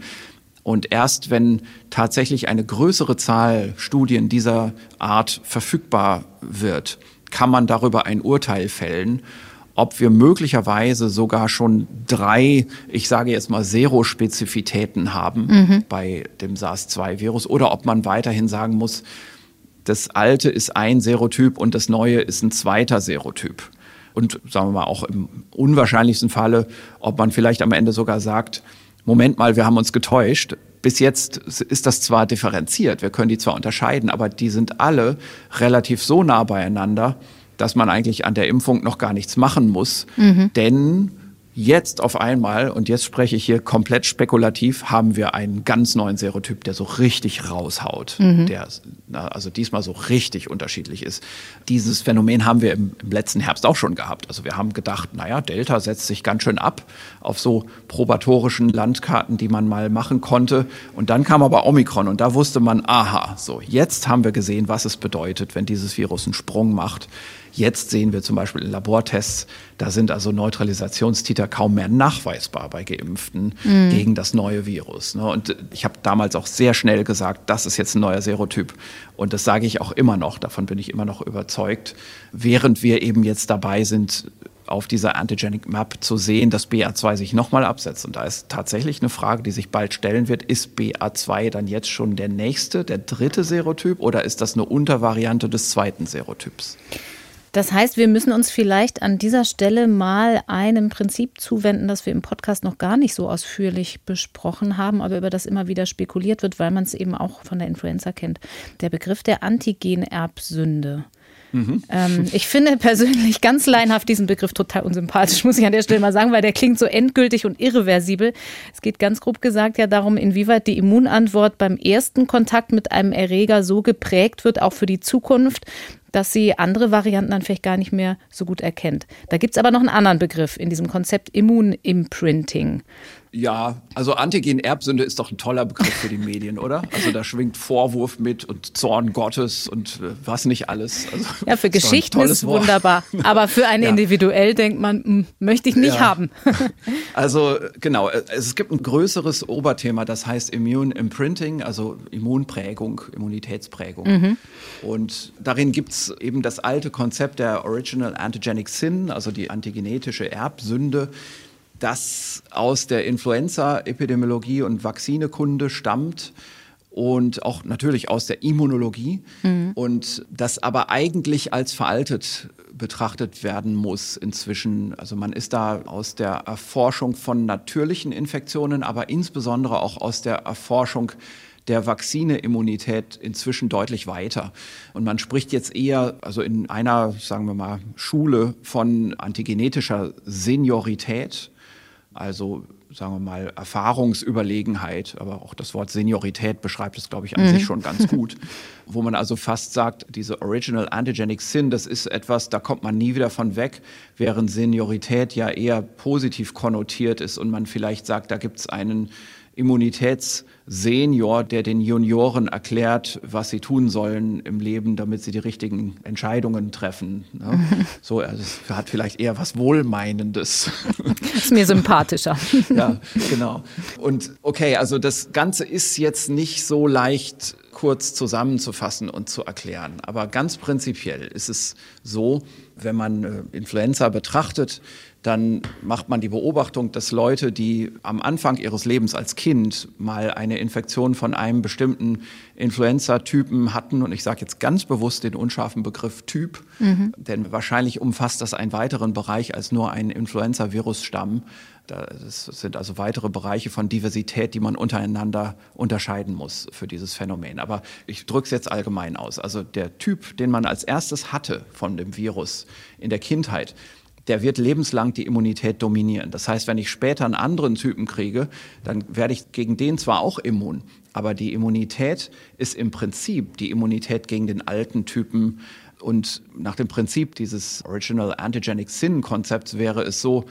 Und erst wenn tatsächlich eine größere Zahl Studien dieser Art verfügbar wird, kann man darüber ein Urteil fällen, ob wir möglicherweise sogar schon drei, ich sage jetzt mal Zero-Spezifitäten haben mhm. bei dem SARS-2-Virus oder ob man weiterhin sagen muss, das alte ist ein Serotyp und das neue ist ein zweiter Serotyp. Und sagen wir mal auch im unwahrscheinlichsten Falle, ob man vielleicht am Ende sogar sagt, Moment mal, wir haben uns getäuscht. Bis jetzt ist das zwar differenziert, wir können die zwar unterscheiden, aber die sind alle relativ so nah beieinander, dass man eigentlich an der Impfung noch gar nichts machen muss. Mhm. Denn Jetzt auf einmal, und jetzt spreche ich hier komplett spekulativ, haben wir einen ganz neuen Serotyp, der so richtig raushaut, mhm. der also diesmal so richtig unterschiedlich ist. Dieses Phänomen haben wir im, im, letzten Herbst auch schon gehabt. Also wir haben gedacht, naja, Delta setzt sich ganz schön ab auf so probatorischen Landkarten, die man mal machen konnte. Und dann kam aber Omikron und da wusste man, aha, so, jetzt haben wir gesehen, was es bedeutet, wenn dieses Virus einen Sprung macht. Jetzt sehen wir zum Beispiel in Labortests, da sind also Neutralisationstiter kaum mehr nachweisbar bei Geimpften mhm. gegen das neue Virus. Ne? Und ich habe damals auch sehr schnell gesagt, das ist jetzt ein neuer Serotyp. Und das sage ich auch immer noch, davon bin ich immer noch überzeugt, während wir eben jetzt dabei sind, auf dieser Antigenic Map zu sehen, dass BA2 sich nochmal absetzt. Und da ist tatsächlich eine Frage, die sich bald stellen wird. Ist BA2 dann jetzt schon der nächste, der dritte Serotyp oder ist das eine Untervariante des zweiten Serotyps? Das heißt, wir müssen uns vielleicht an dieser Stelle mal einem Prinzip zuwenden, das wir im Podcast noch gar nicht so ausführlich besprochen haben, aber über das immer wieder spekuliert wird, weil man es eben auch von der Influenza kennt. Der Begriff der Antigenerbsünde. Mhm. Ähm, ich finde persönlich ganz leinhaft diesen Begriff total unsympathisch, muss ich an der Stelle mal sagen, weil der klingt so endgültig und irreversibel. Es geht ganz grob gesagt ja darum, inwieweit die Immunantwort beim ersten Kontakt mit einem Erreger so geprägt wird, auch für die Zukunft, dass sie andere Varianten dann vielleicht gar nicht mehr so gut erkennt. Da gibt es aber noch einen anderen Begriff in diesem Konzept Immunimprinting. Ja, also Antigen-Erbsünde ist doch ein toller Begriff für die Medien, oder? Also da schwingt Vorwurf mit und Zorn Gottes und äh, was nicht alles. Also, ja, für Geschichten ist es wunderbar. Aber für einen ja. individuell denkt man, mh, hm, möchte ich nicht ja. haben. [LAUGHS] also genau, äh, es gibt ein größeres Oberthema, das heißt Immune Imprinting, also Immunprägung, Immunitätsprägung. Mhm. Und darin gibt es eben das alte Konzept der Original Antigenic Sin, also die antigenetische Erbsünde das aus der Influenza-Epidemiologie und Vakzinekunde stammt und auch natürlich aus der Immunologie mhm. und das aber eigentlich als veraltet betrachtet werden muss inzwischen. Also man ist da aus der Erforschung von natürlichen Infektionen, aber insbesondere auch aus der Erforschung der Vakzineimmunität inzwischen deutlich weiter. Und man spricht jetzt eher, also in einer, sagen wir mal, Schule von antigenetischer Seniorität also sagen wir mal Erfahrungsüberlegenheit, aber auch das Wort Seniorität beschreibt es, glaube ich, an mhm. sich schon ganz gut, [LAUGHS] wo man also fast sagt, diese Original Antigenic Sin, das ist etwas, da kommt man nie wieder von weg, während Seniorität ja eher positiv konnotiert ist und man vielleicht sagt, da gibt es einen Immunitätssenior, der den Junioren erklärt, was sie tun sollen im Leben, damit sie die richtigen Entscheidungen treffen. Ne? [LAUGHS] So, also es hat vielleicht eher was Wohlmeinendes. [LAUGHS] Ist mir sympathischer. [LAUGHS] ja, genau. Und okay, also das Ganze ist jetzt nicht so leicht kurz zusammenzufassen und zu erklären. Aber ganz prinzipiell ist es so, wenn man äh, Influenza betrachtet, dann macht man die Beobachtung, dass Leute, die am Anfang ihres Lebens als Kind mal eine Infektion von einem bestimmten Influenza-Typen hatten, und ich sage jetzt ganz bewusst den unscharfen Begriff Typ, mhm. denn wahrscheinlich umfasst das einen weiteren Bereich als nur einen Influenza-Virusstamm. Das sind also weitere Bereiche von Diversität, die man untereinander unterscheiden muss für dieses Phänomen. Aber ich drücke es jetzt allgemein aus. Also der Typ, den man als erstes hatte von dem Virus in der Kindheit, der wird lebenslang die Immunität dominieren. Das heißt, wenn ich später einen anderen Typen kriege, dann werde ich gegen den zwar auch immun, aber die Immunität ist im Prinzip die Immunität gegen den alten Typen. Und nach dem Prinzip dieses Original Antigenic Sin Konzepts wäre es so,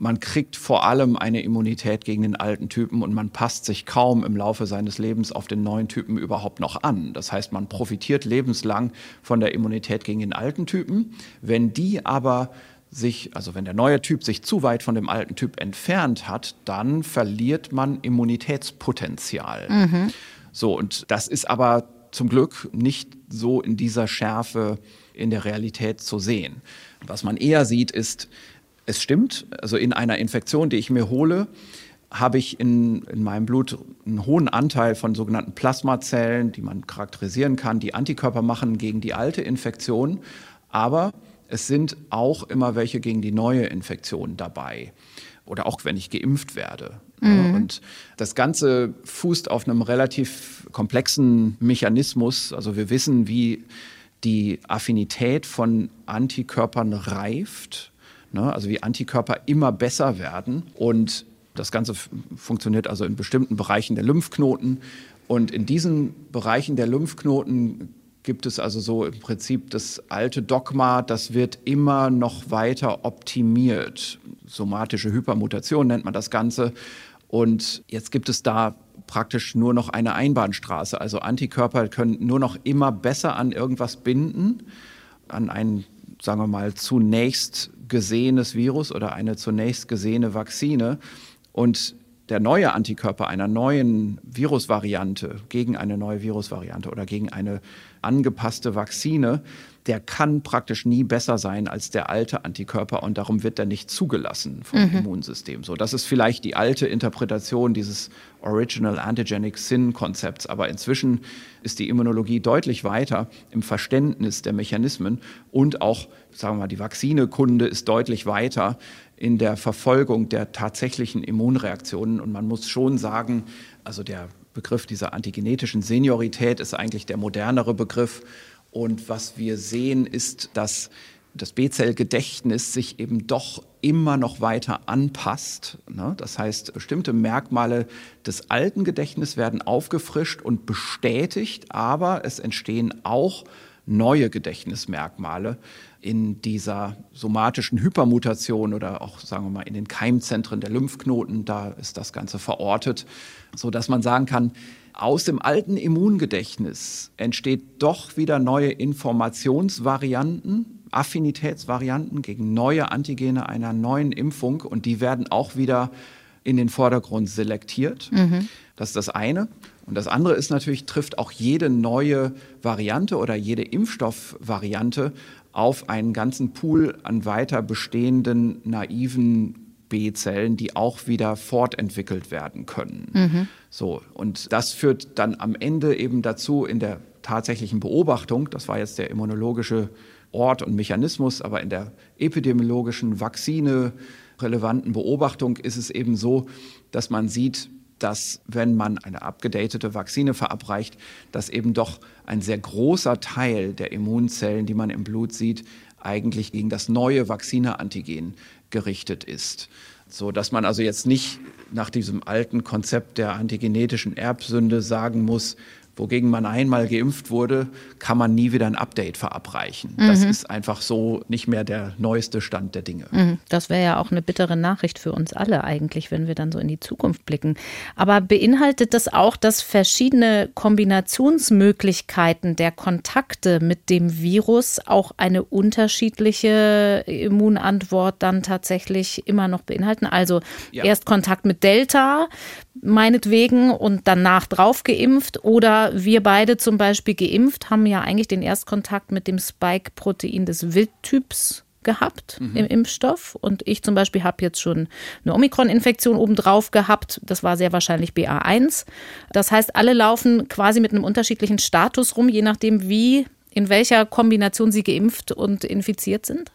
man kriegt vor allem eine Immunität gegen den alten Typen und man passt sich kaum im Laufe seines Lebens auf den neuen Typen überhaupt noch an. Das heißt, man profitiert lebenslang von der Immunität gegen den alten Typen. Wenn die aber sich, also wenn der neue Typ sich zu weit von dem alten Typ entfernt hat, dann verliert man Immunitätspotenzial. Mhm. So, und das ist aber zum Glück nicht so in dieser Schärfe in der Realität zu sehen. Was man eher sieht, ist, es stimmt, also in einer Infektion, die ich mir hole, habe ich in, in meinem Blut einen hohen Anteil von sogenannten Plasmazellen, die man charakterisieren kann, die Antikörper machen gegen die alte Infektion. Aber es sind auch immer welche gegen die neue Infektion dabei. Oder auch wenn ich geimpft werde. Mhm. Und das Ganze fußt auf einem relativ komplexen Mechanismus. Also wir wissen, wie die Affinität von Antikörpern reift. Ne? Also wie Antikörper immer besser werden. Und das Ganze funktioniert also in bestimmten Bereichen der Lymphknoten. Und in diesen Bereichen der Lymphknoten gibt es also so im Prinzip das alte Dogma, das wird immer noch weiter optimiert. Somatische Hypermutation nennt man das Ganze. Und jetzt gibt es da praktisch nur noch eine Einbahnstraße. Also Antikörper können nur noch immer besser an irgendwas binden, an ein, sagen wir mal, zunächst gesehenes Virus oder eine zunächst gesehene Vakzine. Und der neue Antikörper einer neuen Virusvariante gegen eine neue Virusvariante oder gegen eine angepasste Vakzine, der kann praktisch nie besser sein als der alte Antikörper und darum wird er nicht zugelassen vom mhm. Immunsystem. So, das ist vielleicht die alte Interpretation dieses Original Antigenic Sin Konzepts, aber inzwischen ist die Immunologie deutlich weiter im Verständnis der Mechanismen und auch, sagen wir mal, die Vakzinekunde ist deutlich weiter in der Verfolgung der tatsächlichen Immunreaktionen. Und man muss schon sagen, also der Begriff dieser antigenetischen Seniorität ist eigentlich der modernere Begriff. Und was wir sehen, ist, dass das B-Zell-Gedächtnis sich eben doch immer noch weiter anpasst. Ne? Das heißt, bestimmte Merkmale des alten Gedächtnisses werden aufgefrischt und bestätigt, aber es entstehen auch neue Gedächtnismerkmale in dieser somatischen Hypermutation oder auch, sagen wir mal, in den Keimzentren der Lymphknoten. Da ist das Ganze verortet, so dass man sagen kann, aus dem alten Immungedächtnis entsteht doch wieder neue Informationsvarianten, Affinitätsvarianten gegen neue Antigene einer neuen Impfung und die werden auch wieder in den Vordergrund selektiert. Mhm. Das ist das eine. Und das andere ist natürlich, trifft auch jede neue Variante oder jede Impfstoffvariante auf einen ganzen Pool an weiter bestehenden naiven B-Zellen, die auch wieder fortentwickelt werden können. Mhm. So, und das führt dann am Ende eben dazu in der tatsächlichen Beobachtung, das war jetzt der immunologische Ort und Mechanismus, aber in der epidemiologischen Vakzine relevanten Beobachtung ist es eben so, dass man sieht, dass wenn man eine abgedatete Vakzine verabreicht, dass eben doch ein sehr großer Teil der Immunzellen, die man im Blut sieht, eigentlich gegen das neue Vakzineantigen gerichtet ist. So dass man also jetzt nicht nach diesem alten Konzept der antigenetischen Erbsünde sagen muss, wogegen man einmal geimpft wurde, kann man nie wieder ein Update verabreichen. Mhm. Das ist einfach so nicht mehr der neueste Stand der Dinge. Mhm. Das wäre ja auch eine bittere Nachricht für uns alle eigentlich, wenn wir dann so in die Zukunft blicken. Aber beinhaltet das auch, dass verschiedene Kombinationsmöglichkeiten der Kontakte mit dem Virus auch eine unterschiedliche Immunantwort dann tatsächlich immer noch beinhalten? Also ja. erst Kontakt mit Delta, meinetwegen und danach drauf geimpft oder wir beide zum Beispiel geimpft haben ja eigentlich den Erstkontakt mit dem Spike-Protein des Wildtyps gehabt mhm. im Impfstoff und ich zum Beispiel habe jetzt schon eine Omikron-Infektion obendrauf gehabt. Das war sehr wahrscheinlich BA1. Das heißt, alle laufen quasi mit einem unterschiedlichen Status rum, je nachdem, wie, in welcher Kombination sie geimpft und infiziert sind.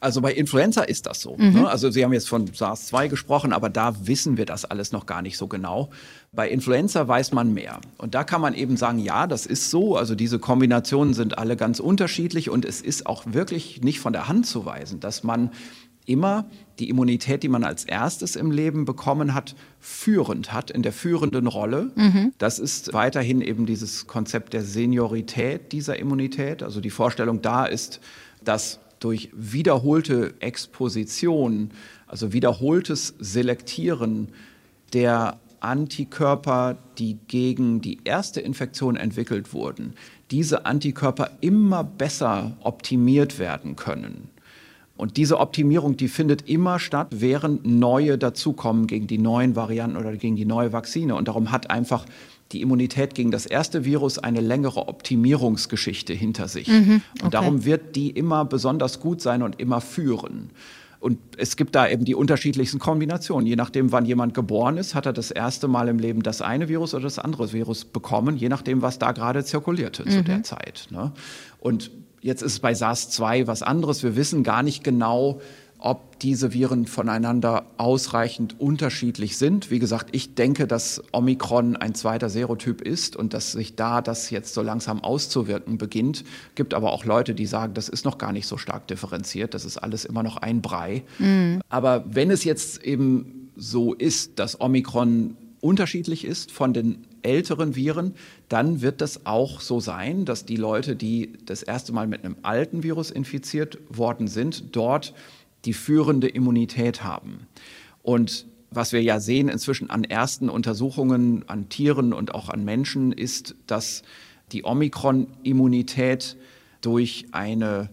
Also bei Influenza ist das so. Mhm. Ne? Also Sie haben jetzt von SARS-2 gesprochen, aber da wissen wir das alles noch gar nicht so genau. Bei Influenza weiß man mehr. Und da kann man eben sagen, ja, das ist so. Also diese Kombinationen sind alle ganz unterschiedlich und es ist auch wirklich nicht von der Hand zu weisen, dass man immer die Immunität, die man als erstes im Leben bekommen hat, führend hat, in der führenden Rolle. Mhm. Das ist weiterhin eben dieses Konzept der Seniorität dieser Immunität. Also die Vorstellung da ist, dass durch wiederholte Exposition, also wiederholtes Selektieren der Antikörper, die gegen die erste Infektion entwickelt wurden, diese Antikörper immer besser optimiert werden können. Und diese Optimierung, die findet immer statt, während neue dazukommen gegen die neuen Varianten oder gegen die neue Vakzine. Und darum hat einfach die Immunität gegen das erste Virus eine längere Optimierungsgeschichte hinter sich. Mhm, okay. Und darum wird die immer besonders gut sein und immer führen. Und es gibt da eben die unterschiedlichsten Kombinationen. Je nachdem, wann jemand geboren ist, hat er das erste Mal im Leben das eine Virus oder das andere Virus bekommen, je nachdem, was da gerade zirkulierte mhm. zu der Zeit. Ne? Und jetzt ist es bei SARS-2 was anderes. Wir wissen gar nicht genau, ob diese Viren voneinander ausreichend unterschiedlich sind. Wie gesagt, ich denke, dass Omikron ein zweiter Serotyp ist und dass sich da das jetzt so langsam auszuwirken beginnt. Gibt aber auch Leute, die sagen, das ist noch gar nicht so stark differenziert. Das ist alles immer noch ein Brei. Mhm. Aber wenn es jetzt eben so ist, dass Omikron unterschiedlich ist von den älteren Viren, dann wird das auch so sein, dass die Leute, die das erste Mal mit einem alten Virus infiziert worden sind, dort die führende Immunität haben. Und was wir ja sehen inzwischen an ersten Untersuchungen an Tieren und auch an Menschen ist, dass die Omikron-Immunität durch eine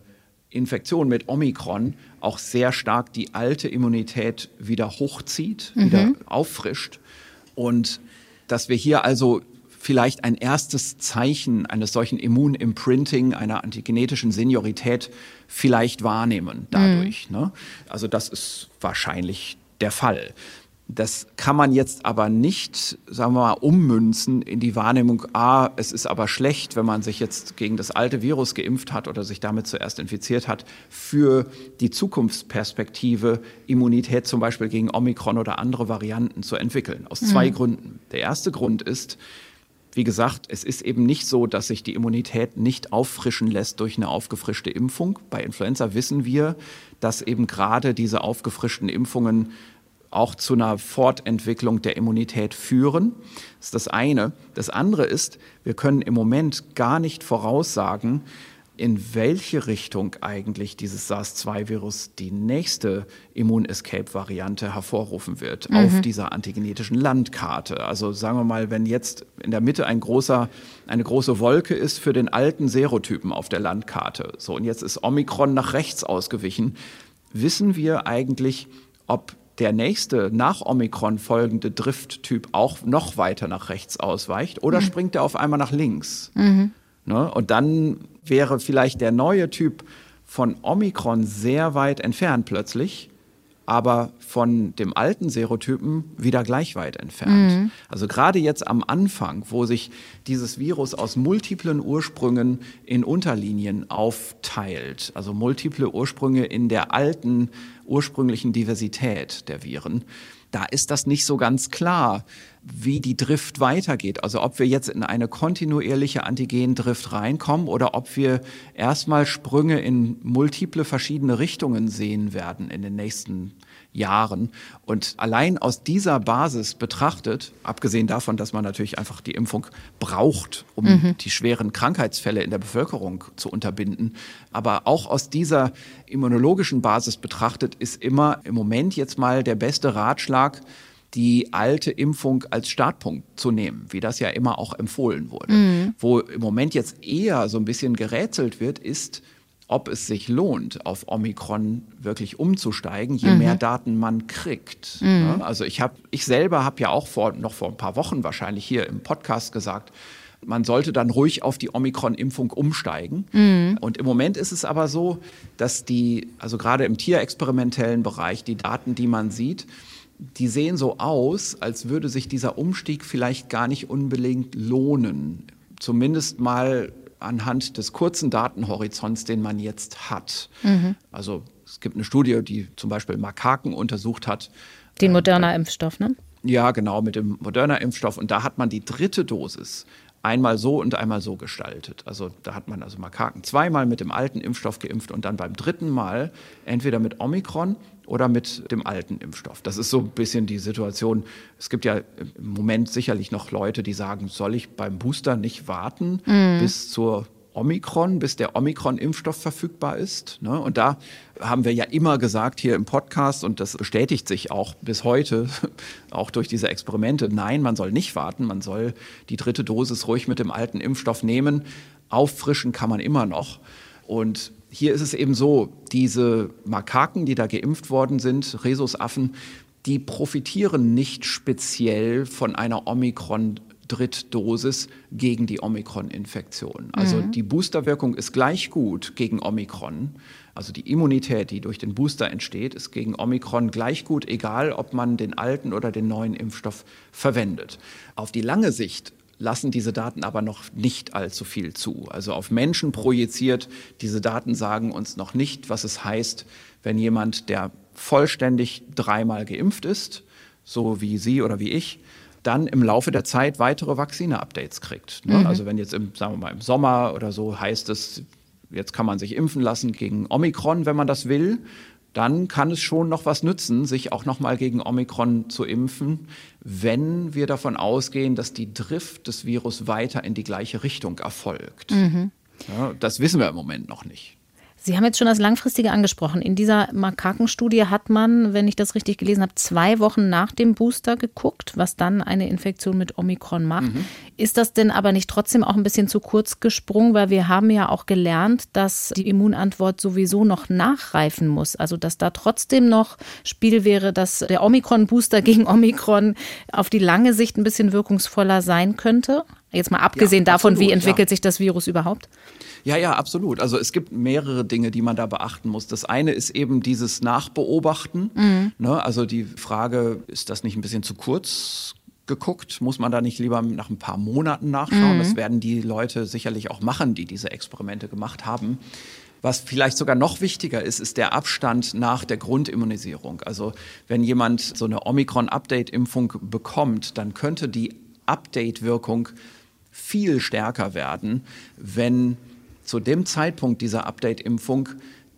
Infektion mit Omikron auch sehr stark die alte Immunität wieder hochzieht, mhm. wieder auffrischt. Und dass wir hier also vielleicht ein erstes Zeichen eines solchen Immunimprinting, einer antigenetischen Seniorität vielleicht wahrnehmen dadurch. Mhm. Ne? Also das ist wahrscheinlich der Fall. Das kann man jetzt aber nicht, sagen wir mal, ummünzen in die Wahrnehmung, ah, es ist aber schlecht, wenn man sich jetzt gegen das alte Virus geimpft hat oder sich damit zuerst infiziert hat, für die Zukunftsperspektive Immunität zum Beispiel gegen Omikron oder andere Varianten zu entwickeln. Aus zwei mhm. Gründen. Der erste Grund ist, wie gesagt, es ist eben nicht so, dass sich die Immunität nicht auffrischen lässt durch eine aufgefrischte Impfung. Bei Influenza wissen wir, dass eben gerade diese aufgefrischten Impfungen auch zu einer Fortentwicklung der Immunität führen. Das ist das eine. Das andere ist, wir können im Moment gar nicht voraussagen, in welche Richtung eigentlich dieses SARS-2-Virus die nächste Immun-Escape-Variante hervorrufen wird mhm. auf dieser antigenetischen Landkarte. Also sagen wir mal, wenn jetzt in der Mitte ein großer, eine große Wolke ist für den alten Serotypen auf der Landkarte, so und jetzt ist Omikron nach rechts ausgewichen, wissen wir eigentlich, ob der nächste nach Omikron folgende Drifttyp auch noch weiter nach rechts ausweicht oder mhm. springt er auf einmal nach links? Mhm. Ne? Und dann wäre vielleicht der neue Typ von Omikron sehr weit entfernt plötzlich, aber von dem alten Serotypen wieder gleich weit entfernt. Mhm. Also gerade jetzt am Anfang, wo sich dieses Virus aus multiplen Ursprüngen in Unterlinien aufteilt, also multiple Ursprünge in der alten ursprünglichen Diversität der Viren, da ist das nicht so ganz klar, wie die Drift weitergeht. Also ob wir jetzt in eine kontinuierliche Antigendrift reinkommen oder ob wir erstmal Sprünge in multiple verschiedene Richtungen sehen werden in den nächsten Jahren. Und allein aus dieser Basis betrachtet, abgesehen davon, dass man natürlich einfach die Impfung braucht, um mhm. die schweren Krankheitsfälle in der Bevölkerung zu unterbinden, aber auch aus dieser immunologischen Basis betrachtet, ist immer im Moment jetzt mal der beste Ratschlag, die alte Impfung als Startpunkt zu nehmen, wie das ja immer auch empfohlen wurde. Mhm. Wo im Moment jetzt eher so ein bisschen gerätselt wird, ist, ob es sich lohnt, auf Omikron wirklich umzusteigen, je mhm. mehr Daten man kriegt. Mhm. Also ich habe, ich selber habe ja auch vor, noch vor ein paar Wochen wahrscheinlich hier im Podcast gesagt, man sollte dann ruhig auf die Omikron-Impfung umsteigen. Mhm. Und im Moment ist es aber so, dass die, also gerade im tierexperimentellen Bereich, die Daten, die man sieht, die sehen so aus, als würde sich dieser Umstieg vielleicht gar nicht unbedingt lohnen. Zumindest mal anhand des kurzen Datenhorizonts, den man jetzt hat. Mhm. Also es gibt eine Studie, die zum Beispiel Makaken untersucht hat. Den äh, moderner Impfstoff, ne? Ja, genau, mit dem moderner Impfstoff. Und da hat man die dritte Dosis einmal so und einmal so gestaltet. Also da hat man also Makaken zweimal mit dem alten Impfstoff geimpft und dann beim dritten Mal entweder mit Omikron oder mit dem alten Impfstoff. Das ist so ein bisschen die Situation. Es gibt ja im Moment sicherlich noch Leute, die sagen, soll ich beim Booster nicht warten mhm. bis zur Omikron, bis der Omikron-Impfstoff verfügbar ist. Ne? Und da haben wir ja immer gesagt hier im Podcast, und das bestätigt sich auch bis heute, [LAUGHS] auch durch diese Experimente, nein, man soll nicht warten, man soll die dritte Dosis ruhig mit dem alten Impfstoff nehmen. Auffrischen kann man immer noch. Und hier ist es eben so, diese Makaken, die da geimpft worden sind, Rhesusaffen, die profitieren nicht speziell von einer Omikron Drittdosis gegen die Omikron-Infektion. Also mhm. die Boosterwirkung ist gleich gut gegen Omikron. Also die Immunität, die durch den Booster entsteht, ist gegen Omikron gleich gut, egal ob man den alten oder den neuen Impfstoff verwendet. Auf die lange Sicht lassen diese Daten aber noch nicht allzu viel zu. Also auf Menschen projiziert, diese Daten sagen uns noch nicht, was es heißt, wenn jemand, der vollständig dreimal geimpft ist, so wie Sie oder wie ich, dann im Laufe der Zeit weitere Vakzine-Updates kriegt. Ne? Mhm. Also wenn jetzt im, sagen wir mal, im Sommer oder so heißt es, jetzt kann man sich impfen lassen gegen Omikron, wenn man das will, dann kann es schon noch was nützen, sich auch noch mal gegen Omikron zu impfen, wenn wir davon ausgehen, dass die Drift des Virus weiter in die gleiche Richtung erfolgt. Mhm. Ja, das wissen wir im Moment noch nicht. Sie haben jetzt schon das Langfristige angesprochen. In dieser Makakenstudie hat man, wenn ich das richtig gelesen habe, zwei Wochen nach dem Booster geguckt, was dann eine Infektion mit Omikron macht. Mhm. Ist das denn aber nicht trotzdem auch ein bisschen zu kurz gesprungen, weil wir haben ja auch gelernt, dass die Immunantwort sowieso noch nachreifen muss. Also dass da trotzdem noch Spiel wäre, dass der Omikron-Booster gegen Omikron auf die lange Sicht ein bisschen wirkungsvoller sein könnte. Jetzt mal abgesehen ja, davon, absolut, wie entwickelt ja. sich das Virus überhaupt? Ja, ja, absolut. Also es gibt mehrere Dinge, die man da beachten muss. Das eine ist eben dieses Nachbeobachten. Mhm. Ne? Also die Frage, ist das nicht ein bisschen zu kurz geguckt? Muss man da nicht lieber nach ein paar Monaten nachschauen? Mhm. Das werden die Leute sicherlich auch machen, die diese Experimente gemacht haben. Was vielleicht sogar noch wichtiger ist, ist der Abstand nach der Grundimmunisierung. Also wenn jemand so eine Omikron-Update-Impfung bekommt, dann könnte die Update-Wirkung viel stärker werden, wenn zu dem Zeitpunkt dieser Update-Impfung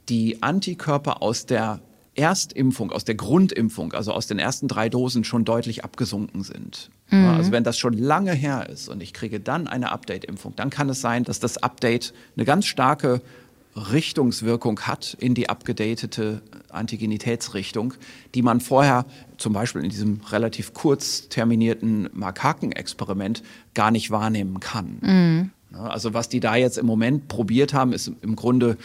die Antikörper aus der Erstimpfung, aus der Grundimpfung, also aus den ersten drei Dosen schon deutlich abgesunken sind. Mhm. Also wenn das schon lange her ist und ich kriege dann eine Update-Impfung, dann kann es sein, dass das Update eine ganz starke Richtungswirkung hat in die abgedatete Antigenitätsrichtung, die man vorher zum Beispiel in diesem relativ kurz terminierten Makakenexperiment gar nicht wahrnehmen kann. Mhm. Also was die da jetzt im Moment probiert haben, ist im Grunde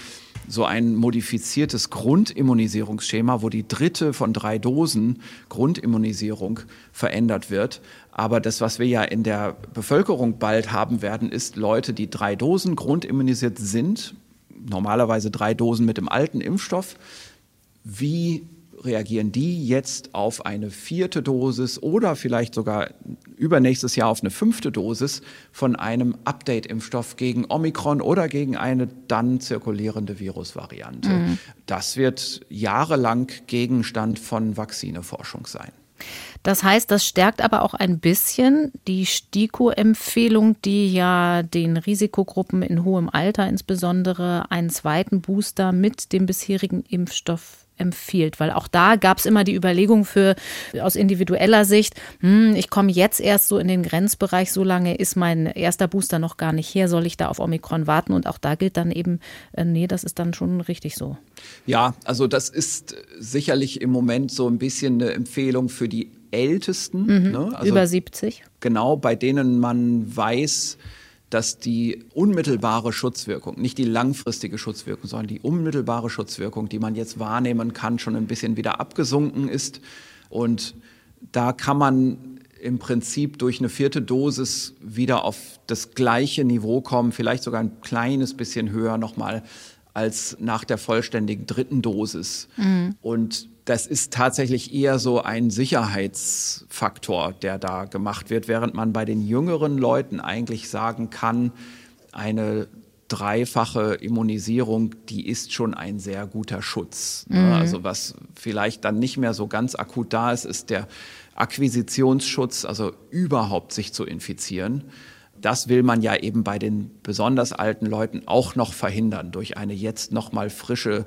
so ein modifiziertes Grundimmunisierungsschema, wo die dritte von drei Dosen Grundimmunisierung verändert wird. Aber das, was wir ja in der Bevölkerung bald haben werden, ist Leute, die drei Dosen grundimmunisiert sind, normalerweise drei Dosen mit dem alten Impfstoff. Wie reagieren die jetzt auf eine vierte Dosis oder vielleicht sogar übernächstes Jahr auf eine fünfte Dosis von einem Update-Impfstoff gegen Omikron oder gegen eine dann zirkulierende Virusvariante. Mhm. Das wird jahrelang Gegenstand von Vakzineforschung sein. Das heißt, das stärkt aber auch ein bisschen die STIKO-Empfehlung, die ja den Risikogruppen in hohem Alter insbesondere einen zweiten Booster mit dem bisherigen Impfstoff empfiehlt, weil auch da gab es immer die Überlegung für aus individueller Sicht, hm, ich komme jetzt erst so in den Grenzbereich, so lange ist mein erster Booster noch gar nicht her, soll ich da auf Omikron warten? Und auch da gilt dann eben, äh, nee, das ist dann schon richtig so. Ja, also das ist sicherlich im Moment so ein bisschen eine Empfehlung für die Ältesten. Mhm, ne? also über 70. Genau, bei denen man weiß, dass die unmittelbare Schutzwirkung, nicht die langfristige Schutzwirkung, sondern die unmittelbare Schutzwirkung, die man jetzt wahrnehmen kann, schon ein bisschen wieder abgesunken ist. Und da kann man im Prinzip durch eine vierte Dosis wieder auf das gleiche Niveau kommen, vielleicht sogar ein kleines bisschen höher nochmal als nach der vollständigen dritten Dosis. Mhm. Und das ist tatsächlich eher so ein Sicherheitsfaktor, der da gemacht wird, während man bei den jüngeren Leuten eigentlich sagen kann, eine dreifache Immunisierung, die ist schon ein sehr guter Schutz. Mhm. Also was vielleicht dann nicht mehr so ganz akut da ist, ist der Akquisitionsschutz, also überhaupt sich zu infizieren das will man ja eben bei den besonders alten Leuten auch noch verhindern durch eine jetzt noch mal frische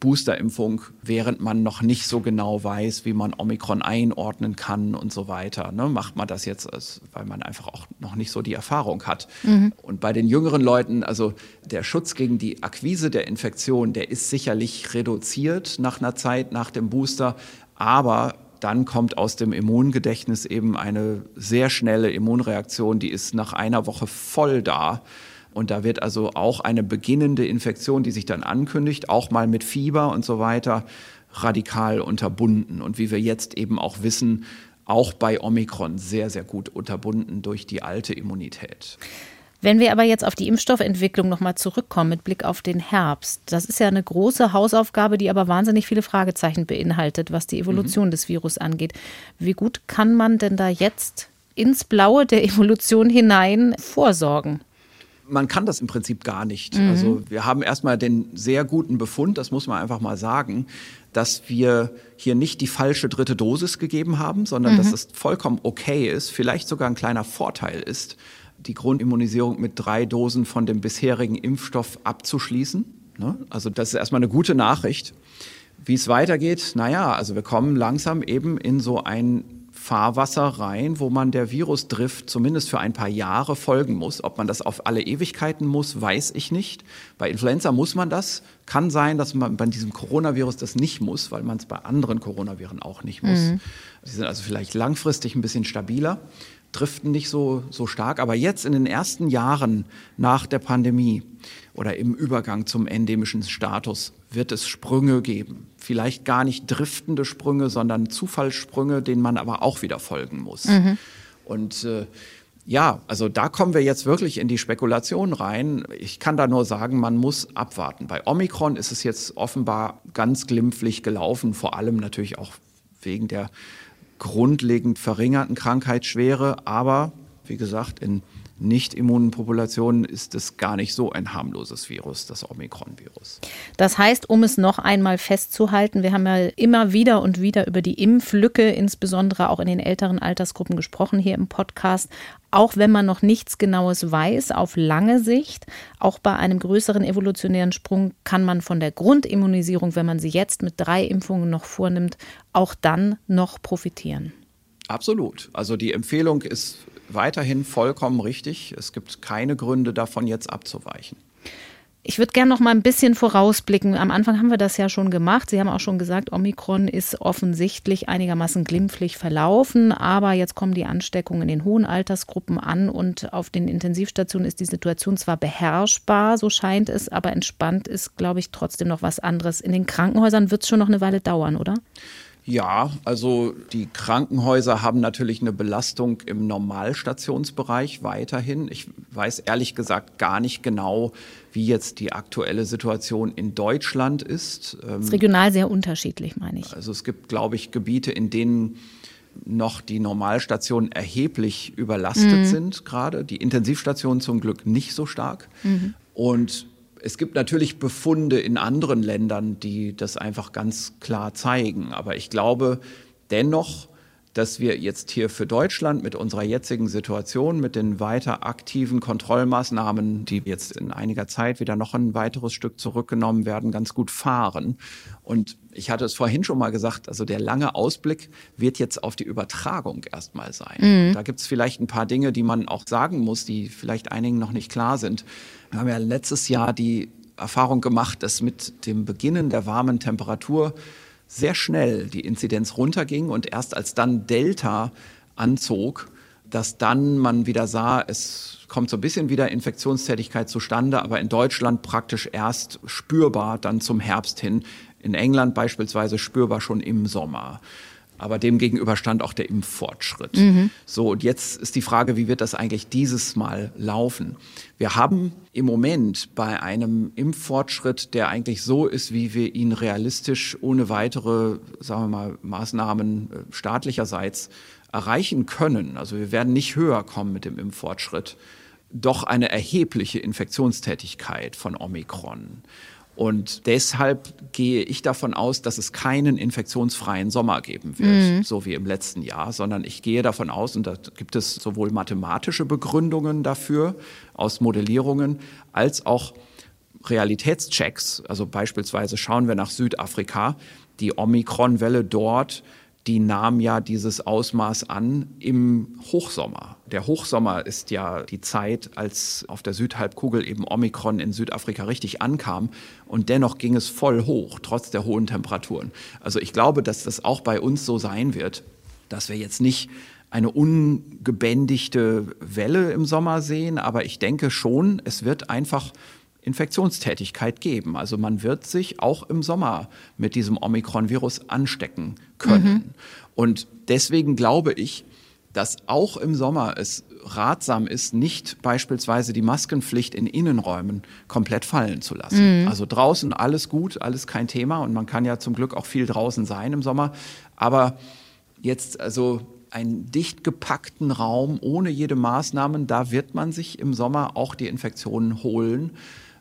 Boosterimpfung, während man noch nicht so genau weiß, wie man Omikron einordnen kann und so weiter. Ne? Macht man das jetzt, weil man einfach auch noch nicht so die Erfahrung hat. Mhm. Und bei den jüngeren Leuten, also der Schutz gegen die Akquise der Infektion, der ist sicherlich reduziert nach einer Zeit, nach dem Booster, aber dann kommt aus dem Immungedächtnis eben eine sehr schnelle Immunreaktion, die ist nach einer Woche voll da. Und da wird also auch eine beginnende Infektion, die sich dann ankündigt, auch mal mit Fieber und so weiter, radikal unterbunden. Und wie wir jetzt eben auch wissen, auch bei Omikron sehr, sehr gut unterbunden durch die alte Immunität. Wenn wir aber jetzt auf die Impfstoffentwicklung nochmal zurückkommen mit Blick auf den Herbst, das ist ja eine große Hausaufgabe, die aber wahnsinnig viele Fragezeichen beinhaltet, was die Evolution mhm. des Virus angeht. Wie gut kann man denn da jetzt ins Blaue der Evolution hinein vorsorgen? Man kann das im Prinzip gar nicht. Mhm. Also wir haben erstmal den sehr guten Befund, das muss man einfach mal sagen, dass wir hier nicht die falsche dritte Dosis gegeben haben, sondern mhm. dass es vollkommen okay ist, vielleicht sogar ein kleiner Vorteil ist, die Grundimmunisierung mit drei Dosen von dem bisherigen Impfstoff abzuschließen. Ne? Also das ist erstmal eine gute Nachricht. Wie es weitergeht, naja, also wir kommen langsam eben in so ein Fahrwasser rein, wo man der Virusdrift zumindest für ein paar Jahre folgen muss. Ob man das auf alle Ewigkeiten muss, weiß ich nicht. Bei Influenza muss man das. Kann sein, dass man bei diesem Coronavirus das nicht muss, weil man es bei anderen Coronaviren auch nicht muss. Mhm. Sie sind also vielleicht langfristig ein bisschen stabiler driften nicht so, so stark. Aber jetzt in den ersten Jahren nach der Pandemie oder im Übergang zum endemischen Status wird es Sprünge geben. Vielleicht gar nicht driftende Sprünge, sondern Zufallssprünge, denen man aber auch wieder folgen muss. Mhm. Und äh, ja, also da kommen wir jetzt wirklich in die Spekulation rein. Ich kann da nur sagen, man muss abwarten. Bei Omikron ist es jetzt offenbar ganz glimpflich gelaufen, vor allem natürlich auch wegen der grundlegend verringerten Krankheitsschwere. Aber wie gesagt, in nicht immunen Populationen ist es gar nicht so ein harmloses Virus, das Omikron-Virus. Das heißt, um es noch einmal festzuhalten, wir haben ja immer wieder und wieder über die Impflücke, insbesondere auch in den älteren Altersgruppen gesprochen hier im Podcast. Auch wenn man noch nichts Genaues weiß, auf lange Sicht, auch bei einem größeren evolutionären Sprung kann man von der Grundimmunisierung, wenn man sie jetzt mit drei Impfungen noch vornimmt, auch dann noch profitieren. Absolut. Also die Empfehlung ist weiterhin vollkommen richtig. Es gibt keine Gründe davon, jetzt abzuweichen. Ich würde gerne noch mal ein bisschen vorausblicken. Am Anfang haben wir das ja schon gemacht. Sie haben auch schon gesagt, Omikron ist offensichtlich einigermaßen glimpflich verlaufen. Aber jetzt kommen die Ansteckungen in den hohen Altersgruppen an und auf den Intensivstationen ist die Situation zwar beherrschbar, so scheint es, aber entspannt ist, glaube ich, trotzdem noch was anderes. In den Krankenhäusern wird es schon noch eine Weile dauern, oder? Ja, also die Krankenhäuser haben natürlich eine Belastung im Normalstationsbereich weiterhin. Ich weiß ehrlich gesagt gar nicht genau, wie jetzt die aktuelle Situation in Deutschland ist. Das ist regional sehr unterschiedlich, meine ich. Also es gibt, glaube ich, Gebiete, in denen noch die Normalstationen erheblich überlastet mhm. sind gerade. Die Intensivstationen zum Glück nicht so stark. Mhm. Und es gibt natürlich Befunde in anderen Ländern, die das einfach ganz klar zeigen. Aber ich glaube dennoch, dass wir jetzt hier für Deutschland mit unserer jetzigen Situation, mit den weiter aktiven Kontrollmaßnahmen, die jetzt in einiger Zeit wieder noch ein weiteres Stück zurückgenommen werden, ganz gut fahren. Und ich hatte es vorhin schon mal gesagt, also der lange Ausblick wird jetzt auf die Übertragung erstmal sein. Mhm. Da gibt es vielleicht ein paar Dinge, die man auch sagen muss, die vielleicht einigen noch nicht klar sind. Wir haben ja letztes Jahr die Erfahrung gemacht, dass mit dem Beginnen der warmen Temperatur sehr schnell die Inzidenz runterging und erst als dann Delta anzog, dass dann man wieder sah, es kommt so ein bisschen wieder Infektionstätigkeit zustande, aber in Deutschland praktisch erst spürbar dann zum Herbst hin. In England beispielsweise spürbar schon im Sommer aber dem gegenüber stand auch der Impffortschritt. Mhm. So, und jetzt ist die Frage, wie wird das eigentlich dieses Mal laufen? Wir haben im Moment bei einem Impffortschritt, der eigentlich so ist, wie wir ihn realistisch ohne weitere, sagen wir mal, Maßnahmen äh, staatlicherseits erreichen können. Also wir werden nicht höher kommen mit dem Impffortschritt. Doch eine erhebliche Infektionstätigkeit von Omikron. Und deshalb gehe ich davon aus, dass es keinen infektionsfreien Sommer geben wird, mhm. so wie im letzten Jahr, sondern ich gehe davon aus, und da gibt es sowohl mathematische Begründungen dafür aus Modellierungen, als auch Realitätschecks. Also beispielsweise schauen wir nach Südafrika, die Omikron-Welle dort die nahm ja dieses Ausmaß an im Hochsommer. Der Hochsommer ist ja die Zeit, als auf der Südhalbkugel eben Omikron in Südafrika richtig ankam. Und dennoch ging es voll hoch, trotz der hohen Temperaturen. Also ich glaube, dass das auch bei uns so sein wird, dass wir jetzt nicht eine ungebändigte Welle im Sommer sehen, aber ich denke schon, es wird einfach Infektionstätigkeit geben. Also man wird sich auch im Sommer mit diesem Omikron-Virus anstecken können. Mhm. Und deswegen glaube ich, dass auch im Sommer es ratsam ist, nicht beispielsweise die Maskenpflicht in Innenräumen komplett fallen zu lassen. Mhm. Also draußen alles gut, alles kein Thema und man kann ja zum Glück auch viel draußen sein im Sommer. Aber jetzt also einen dicht gepackten Raum ohne jede Maßnahmen, da wird man sich im Sommer auch die Infektionen holen.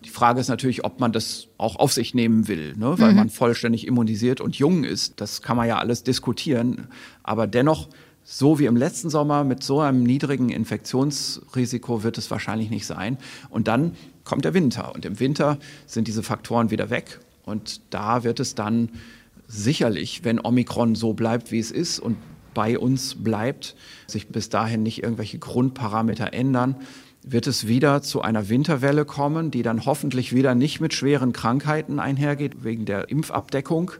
Die Frage ist natürlich, ob man das auch auf sich nehmen will, ne? weil mhm. man vollständig immunisiert und jung ist. Das kann man ja alles diskutieren. Aber dennoch so wie im letzten Sommer mit so einem niedrigen Infektionsrisiko wird es wahrscheinlich nicht sein. Und dann kommt der Winter. Und im Winter sind diese Faktoren wieder weg. Und da wird es dann sicherlich, wenn Omikron so bleibt, wie es ist und bei uns bleibt, sich bis dahin nicht irgendwelche Grundparameter ändern, wird es wieder zu einer Winterwelle kommen, die dann hoffentlich wieder nicht mit schweren Krankheiten einhergeht, wegen der Impfabdeckung,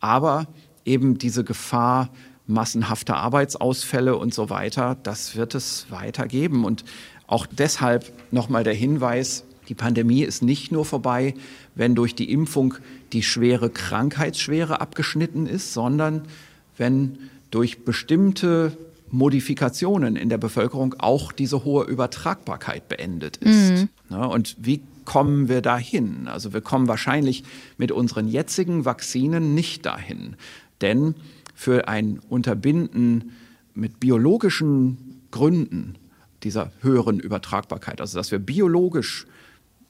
aber eben diese Gefahr massenhafte Arbeitsausfälle und so weiter, das wird es weitergeben. Und auch deshalb nochmal der Hinweis, die Pandemie ist nicht nur vorbei, wenn durch die Impfung die schwere Krankheitsschwere abgeschnitten ist, sondern wenn durch bestimmte Modifikationen in der Bevölkerung auch diese hohe Übertragbarkeit beendet ist. Mhm. Und wie kommen wir dahin? Also wir kommen wahrscheinlich mit unseren jetzigen Vakzinen nicht dahin. Denn für ein Unterbinden mit biologischen Gründen dieser höheren Übertragbarkeit, also dass wir biologisch,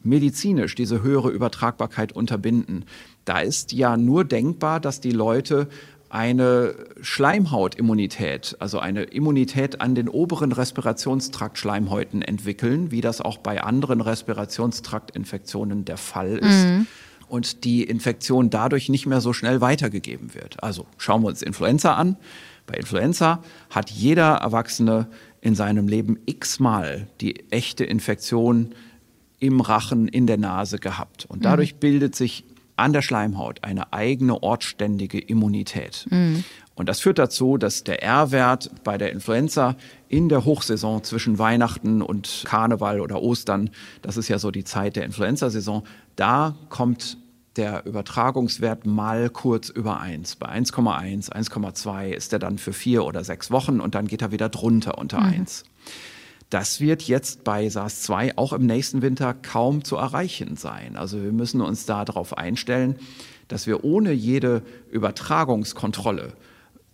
medizinisch diese höhere Übertragbarkeit unterbinden, da ist ja nur denkbar, dass die Leute eine Schleimhautimmunität, also eine Immunität an den oberen Respirationstrakt-Schleimhäuten entwickeln, wie das auch bei anderen Respirationstraktinfektionen der Fall ist. Mhm und die Infektion dadurch nicht mehr so schnell weitergegeben wird. Also schauen wir uns Influenza an. Bei Influenza hat jeder Erwachsene in seinem Leben x-mal die echte Infektion im Rachen, in der Nase gehabt. Und dadurch mhm. bildet sich an der Schleimhaut eine eigene ortständige Immunität. Mhm. Und das führt dazu, dass der R-Wert bei der Influenza in der Hochsaison zwischen Weihnachten und Karneval oder Ostern, das ist ja so die Zeit der Influenza-Saison, da kommt der Übertragungswert mal kurz über 1. Bei 1,1, 1,2 ist er dann für vier oder sechs Wochen und dann geht er wieder drunter unter mhm. 1. Das wird jetzt bei SARS-2 auch im nächsten Winter kaum zu erreichen sein. Also wir müssen uns da darauf einstellen, dass wir ohne jede Übertragungskontrolle,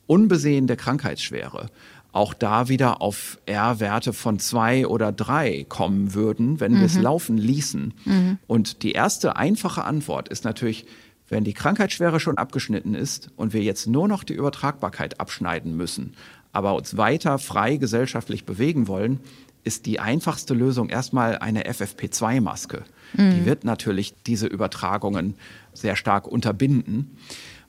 unbesehen der Krankheitsschwere, auch da wieder auf R-Werte von zwei oder drei kommen würden, wenn mhm. wir es mhm. laufen ließen. Mhm. Und die erste einfache Antwort ist natürlich, wenn die Krankheitsschwere schon abgeschnitten ist und wir jetzt nur noch die Übertragbarkeit abschneiden müssen, aber uns weiter frei gesellschaftlich bewegen wollen, ist die einfachste Lösung erstmal eine FFP2-Maske. Mhm. Die wird natürlich diese Übertragungen sehr stark unterbinden.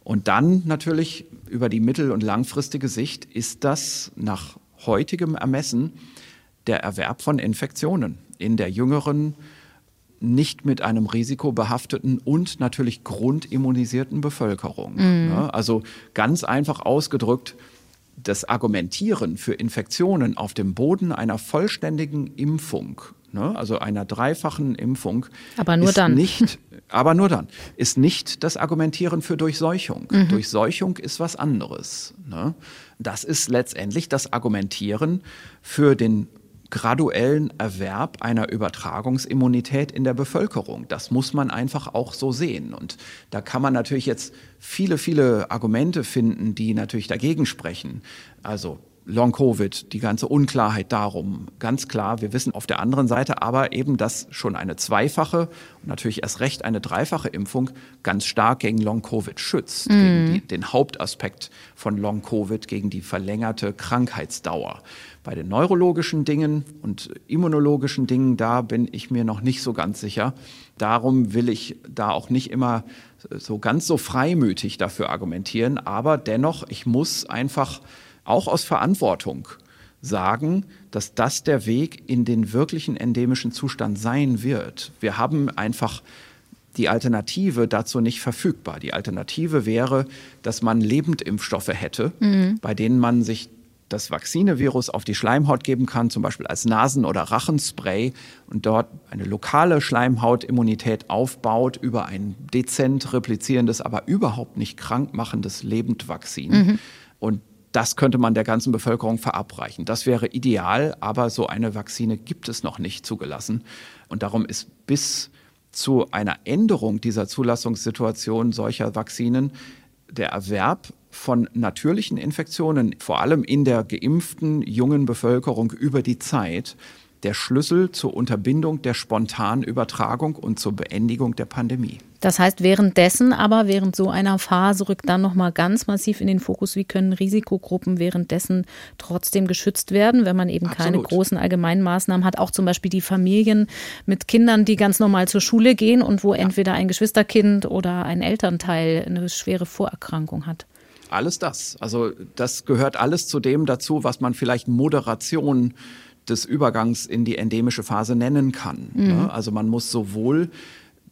Und dann natürlich über die mittel- und langfristige Sicht ist das nach heutigem Ermessen der Erwerb von Infektionen in der jüngeren, nicht mit einem Risiko behafteten und natürlich grundimmunisierten Bevölkerung. Mhm. Also ganz einfach ausgedrückt, das Argumentieren für Infektionen auf dem Boden einer vollständigen Impfung ne, also einer dreifachen Impfung, aber nur ist dann. nicht, [LAUGHS] aber nur dann, ist nicht das Argumentieren für Durchseuchung. Mhm. Durchseuchung ist was anderes. Ne? Das ist letztendlich das Argumentieren für den graduellen Erwerb einer Übertragungsimmunität in der Bevölkerung. Das muss man einfach auch so sehen. Und da kann man natürlich jetzt viele, viele Argumente finden, die natürlich dagegen sprechen. Also Long-Covid, die ganze Unklarheit darum. Ganz klar, wir wissen auf der anderen Seite aber eben, dass schon eine zweifache und natürlich erst recht eine dreifache Impfung ganz stark gegen Long-Covid schützt, mm. gegen die, den Hauptaspekt von Long-Covid, gegen die verlängerte Krankheitsdauer. Bei den neurologischen Dingen und immunologischen Dingen, da bin ich mir noch nicht so ganz sicher. Darum will ich da auch nicht immer so ganz so freimütig dafür argumentieren. Aber dennoch, ich muss einfach auch aus Verantwortung sagen, dass das der Weg in den wirklichen endemischen Zustand sein wird. Wir haben einfach die Alternative dazu nicht verfügbar. Die Alternative wäre, dass man Lebendimpfstoffe hätte, mhm. bei denen man sich das Vaccinevirus auf die Schleimhaut geben kann, zum Beispiel als Nasen- oder Rachenspray und dort eine lokale Schleimhautimmunität aufbaut über ein dezent replizierendes, aber überhaupt nicht krankmachendes Lebendvakzin. Mhm. Und das könnte man der ganzen Bevölkerung verabreichen. Das wäre ideal, aber so eine Vakzine gibt es noch nicht zugelassen. Und darum ist bis zu einer Änderung dieser Zulassungssituation solcher Vakzinen der Erwerb von natürlichen Infektionen, vor allem in der geimpften jungen Bevölkerung über die Zeit, der Schlüssel zur Unterbindung der spontanen Übertragung und zur Beendigung der Pandemie. Das heißt, währenddessen aber, während so einer Phase rückt dann nochmal ganz massiv in den Fokus, wie können Risikogruppen währenddessen trotzdem geschützt werden, wenn man eben Absolut. keine großen Allgemeinmaßnahmen hat. Auch zum Beispiel die Familien mit Kindern, die ganz normal zur Schule gehen und wo ja. entweder ein Geschwisterkind oder ein Elternteil eine schwere Vorerkrankung hat. Alles das. Also das gehört alles zu dem dazu, was man vielleicht Moderation des Übergangs in die endemische Phase nennen kann. Mhm. Ne? Also man muss sowohl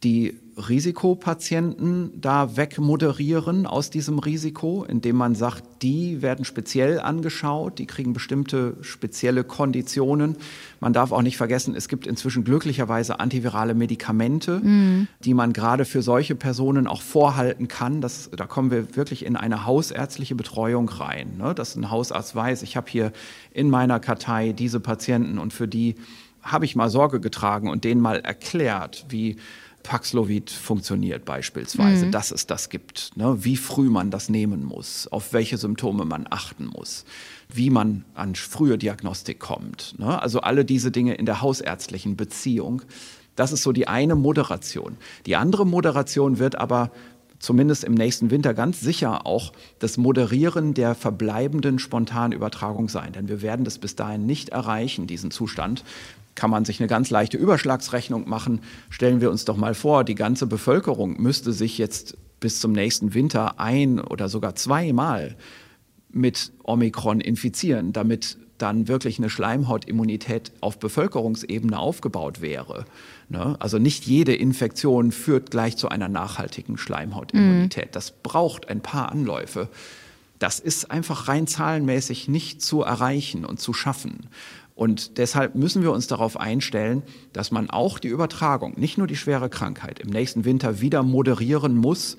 die Risikopatienten da wegmoderieren aus diesem Risiko, indem man sagt, die werden speziell angeschaut, die kriegen bestimmte spezielle Konditionen. Man darf auch nicht vergessen, es gibt inzwischen glücklicherweise antivirale Medikamente, mhm. die man gerade für solche Personen auch vorhalten kann. Das, da kommen wir wirklich in eine hausärztliche Betreuung rein, ne? dass ein Hausarzt weiß, ich habe hier in meiner Kartei diese Patienten und für die habe ich mal Sorge getragen und denen mal erklärt, wie Paxlovid funktioniert beispielsweise, mhm. dass es das gibt, ne? wie früh man das nehmen muss, auf welche Symptome man achten muss, wie man an frühe Diagnostik kommt. Ne? Also alle diese Dinge in der hausärztlichen Beziehung. Das ist so die eine Moderation. Die andere Moderation wird aber zumindest im nächsten Winter ganz sicher auch das Moderieren der verbleibenden Spontanübertragung sein. Denn wir werden das bis dahin nicht erreichen, diesen Zustand, kann man sich eine ganz leichte Überschlagsrechnung machen. Stellen wir uns doch mal vor, die ganze Bevölkerung müsste sich jetzt bis zum nächsten Winter ein oder sogar zweimal mit Omikron infizieren, damit dann wirklich eine Schleimhautimmunität auf Bevölkerungsebene aufgebaut wäre. Ne? Also nicht jede Infektion führt gleich zu einer nachhaltigen Schleimhautimmunität. Mhm. Das braucht ein paar Anläufe. Das ist einfach rein zahlenmäßig nicht zu erreichen und zu schaffen. Und deshalb müssen wir uns darauf einstellen, dass man auch die Übertragung, nicht nur die schwere Krankheit, im nächsten Winter wieder moderieren muss.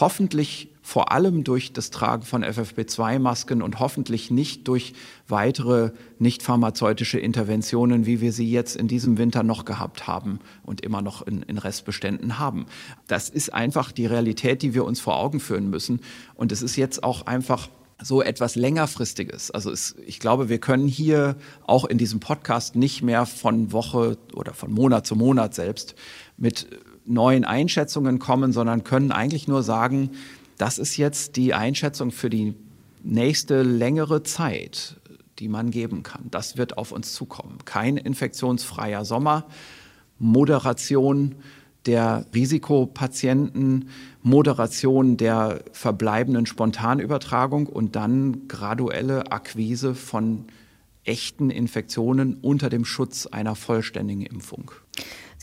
Hoffentlich vor allem durch das Tragen von FFP2-Masken und hoffentlich nicht durch weitere nicht pharmazeutische Interventionen, wie wir sie jetzt in diesem Winter noch gehabt haben und immer noch in, in Restbeständen haben. Das ist einfach die Realität, die wir uns vor Augen führen müssen. Und es ist jetzt auch einfach so etwas längerfristiges. Also es, ich glaube, wir können hier auch in diesem Podcast nicht mehr von Woche oder von Monat zu Monat selbst mit neuen Einschätzungen kommen, sondern können eigentlich nur sagen, das ist jetzt die Einschätzung für die nächste längere Zeit, die man geben kann. Das wird auf uns zukommen. Kein infektionsfreier Sommer, Moderation der Risikopatienten, Moderation der verbleibenden Spontanübertragung und dann graduelle Akquise von echten Infektionen unter dem Schutz einer vollständigen Impfung.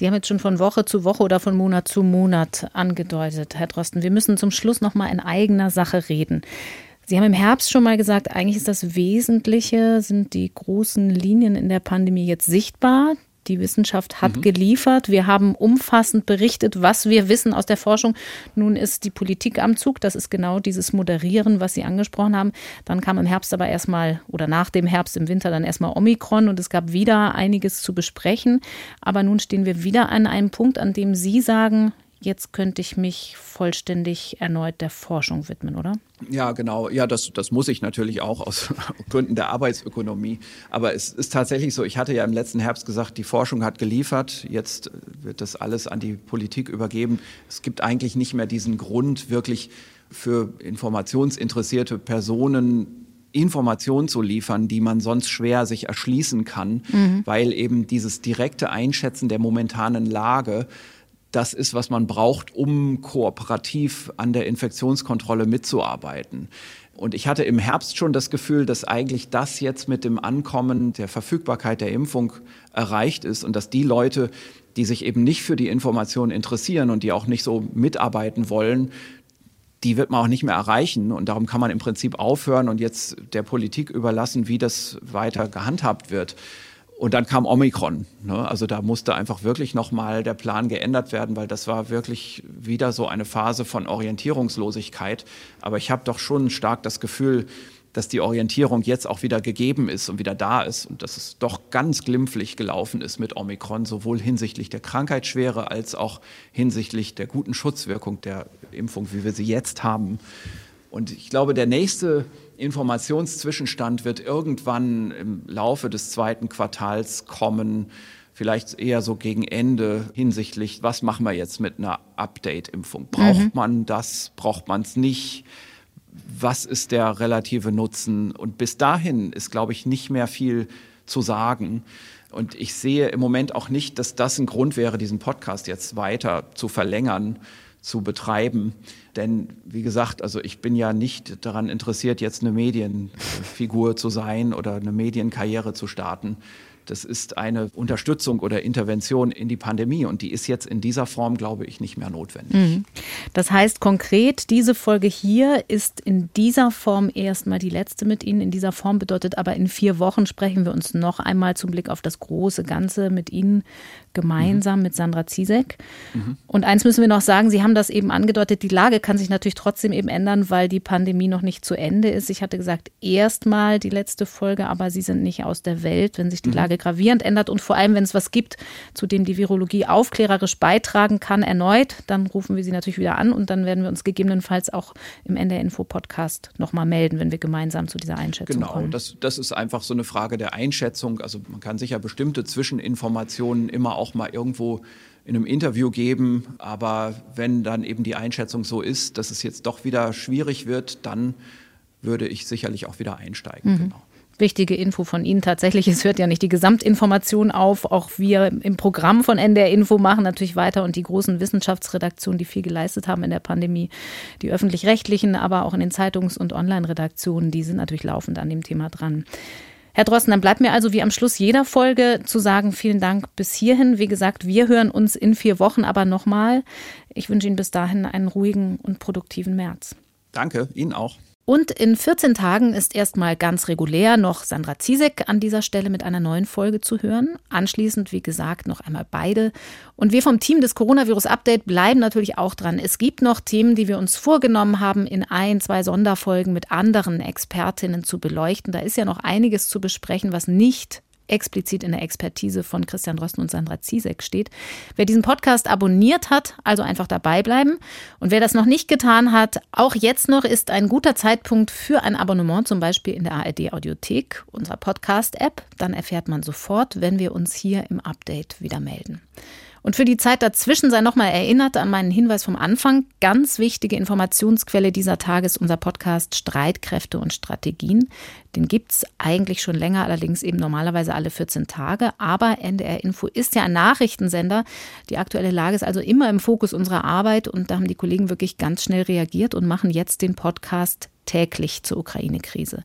Sie haben jetzt schon von Woche zu Woche oder von Monat zu Monat angedeutet, Herr Drosten. Wir müssen zum Schluss noch mal in eigener Sache reden. Sie haben im Herbst schon mal gesagt, eigentlich ist das Wesentliche, sind die großen Linien in der Pandemie jetzt sichtbar. Die Wissenschaft hat mhm. geliefert. Wir haben umfassend berichtet, was wir wissen aus der Forschung. Nun ist die Politik am Zug. Das ist genau dieses Moderieren, was Sie angesprochen haben. Dann kam im Herbst aber erstmal oder nach dem Herbst im Winter dann erstmal Omikron und es gab wieder einiges zu besprechen. Aber nun stehen wir wieder an einem Punkt, an dem Sie sagen, jetzt könnte ich mich vollständig erneut der Forschung widmen, oder? Ja, genau. Ja, das, das muss ich natürlich auch aus [LAUGHS] Gründen der Arbeitsökonomie. Aber es ist tatsächlich so, ich hatte ja im letzten Herbst gesagt, die Forschung hat geliefert, jetzt wird das alles an die Politik übergeben. Es gibt eigentlich nicht mehr diesen Grund, wirklich für informationsinteressierte Personen Informationen zu liefern, die man sonst schwer sich erschließen kann, mhm. weil eben dieses direkte Einschätzen der momentanen Lage das ist, was man braucht, um kooperativ an der Infektionskontrolle mitzuarbeiten. Und ich hatte im Herbst schon das Gefühl, dass eigentlich das jetzt mit dem Ankommen der Verfügbarkeit der Impfung erreicht ist und dass die Leute, die sich eben nicht für die Information interessieren und die auch nicht so mitarbeiten wollen, die wird man auch nicht mehr erreichen. Und darum kann man im Prinzip aufhören und jetzt der Politik überlassen, wie das weiter gehandhabt wird. Und dann kam Omikron. Ne? Also da musste einfach wirklich nochmal der Plan geändert werden, weil das war wirklich wieder so eine Phase von Orientierungslosigkeit. Aber ich habe doch schon stark das Gefühl, dass die Orientierung jetzt auch wieder gegeben ist und wieder da ist und dass es doch ganz glimpflich gelaufen ist mit Omikron, sowohl hinsichtlich der Krankheitsschwere als auch hinsichtlich der guten Schutzwirkung der Impfung, wie wir sie jetzt haben. Und ich glaube, der nächste Informationszwischenstand wird irgendwann im Laufe des zweiten Quartals kommen, vielleicht eher so gegen Ende hinsichtlich, was machen wir jetzt mit einer Update-Impfung? Braucht mhm. man das? Braucht man es nicht? was ist der relative Nutzen? Und bis dahin ist, glaube ich, nicht mehr viel zu sagen. Und ich sehe im Moment auch nicht, dass das ein Grund wäre, diesen Podcast jetzt weiter zu verlängern, zu betreiben. Denn wie gesagt, also ich bin ja nicht daran interessiert, jetzt eine Medienfigur zu sein oder eine Medienkarriere zu starten. Das ist eine Unterstützung oder Intervention in die Pandemie und die ist jetzt in dieser Form, glaube ich, nicht mehr notwendig. Mhm. Das heißt konkret, diese Folge hier ist in dieser Form erstmal die letzte mit Ihnen. In dieser Form bedeutet aber, in vier Wochen sprechen wir uns noch einmal zum Blick auf das große Ganze mit Ihnen gemeinsam mhm. mit Sandra Ziesek. Mhm. Und eins müssen wir noch sagen, Sie haben das eben angedeutet, die Lage kann sich natürlich trotzdem eben ändern, weil die Pandemie noch nicht zu Ende ist. Ich hatte gesagt, erstmal die letzte Folge, aber Sie sind nicht aus der Welt, wenn sich die mhm. Lage gravierend ändert und vor allem, wenn es was gibt, zu dem die Virologie aufklärerisch beitragen kann, erneut, dann rufen wir Sie natürlich wieder an und dann werden wir uns gegebenenfalls auch im NDR Info Podcast nochmal melden, wenn wir gemeinsam zu dieser Einschätzung genau, kommen. Genau, das, das ist einfach so eine Frage der Einschätzung. Also man kann sicher bestimmte Zwischeninformationen immer auch mal irgendwo in einem Interview geben. Aber wenn dann eben die Einschätzung so ist, dass es jetzt doch wieder schwierig wird, dann würde ich sicherlich auch wieder einsteigen. Mhm. Genau. Wichtige Info von Ihnen tatsächlich, es hört ja nicht die Gesamtinformation auf. Auch wir im Programm von NDR Info machen natürlich weiter und die großen Wissenschaftsredaktionen, die viel geleistet haben in der Pandemie, die öffentlich-rechtlichen, aber auch in den Zeitungs- und Online-Redaktionen, die sind natürlich laufend an dem Thema dran. Herr Drosten, dann bleibt mir also wie am Schluss jeder Folge zu sagen, vielen Dank bis hierhin. Wie gesagt, wir hören uns in vier Wochen aber nochmal. Ich wünsche Ihnen bis dahin einen ruhigen und produktiven März. Danke, Ihnen auch. Und in 14 Tagen ist erstmal ganz regulär noch Sandra Ziesek an dieser Stelle mit einer neuen Folge zu hören. Anschließend, wie gesagt, noch einmal beide. Und wir vom Team des Coronavirus Update bleiben natürlich auch dran. Es gibt noch Themen, die wir uns vorgenommen haben, in ein, zwei Sonderfolgen mit anderen Expertinnen zu beleuchten. Da ist ja noch einiges zu besprechen, was nicht explizit in der Expertise von Christian Drosten und Sandra Ziesek steht. Wer diesen Podcast abonniert hat, also einfach dabei bleiben. Und wer das noch nicht getan hat, auch jetzt noch ist ein guter Zeitpunkt für ein Abonnement, zum Beispiel in der ARD Audiothek, unserer Podcast-App. Dann erfährt man sofort, wenn wir uns hier im Update wieder melden. Und für die Zeit dazwischen sei nochmal erinnert an meinen Hinweis vom Anfang. Ganz wichtige Informationsquelle dieser Tage ist unser Podcast Streitkräfte und Strategien. Den gibt es eigentlich schon länger, allerdings eben normalerweise alle 14 Tage. Aber NDR Info ist ja ein Nachrichtensender. Die aktuelle Lage ist also immer im Fokus unserer Arbeit und da haben die Kollegen wirklich ganz schnell reagiert und machen jetzt den Podcast täglich zur Ukraine-Krise.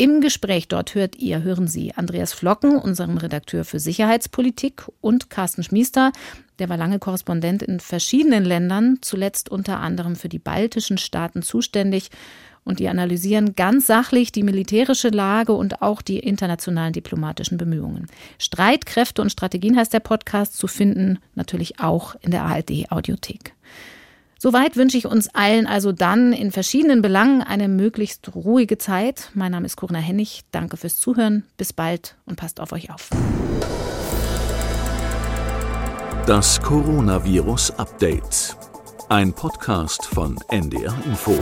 Im Gespräch dort hört ihr, hören Sie Andreas Flocken, unseren Redakteur für Sicherheitspolitik, und Carsten Schmiester, der war lange Korrespondent in verschiedenen Ländern, zuletzt unter anderem für die baltischen Staaten zuständig. Und die analysieren ganz sachlich die militärische Lage und auch die internationalen diplomatischen Bemühungen. Streitkräfte und Strategien heißt der Podcast zu finden, natürlich auch in der ARD Audiothek. Soweit wünsche ich uns allen also dann in verschiedenen Belangen eine möglichst ruhige Zeit. Mein Name ist Corinna Hennig. Danke fürs Zuhören. Bis bald und passt auf euch auf. Das Coronavirus Update. Ein Podcast von NDR Info.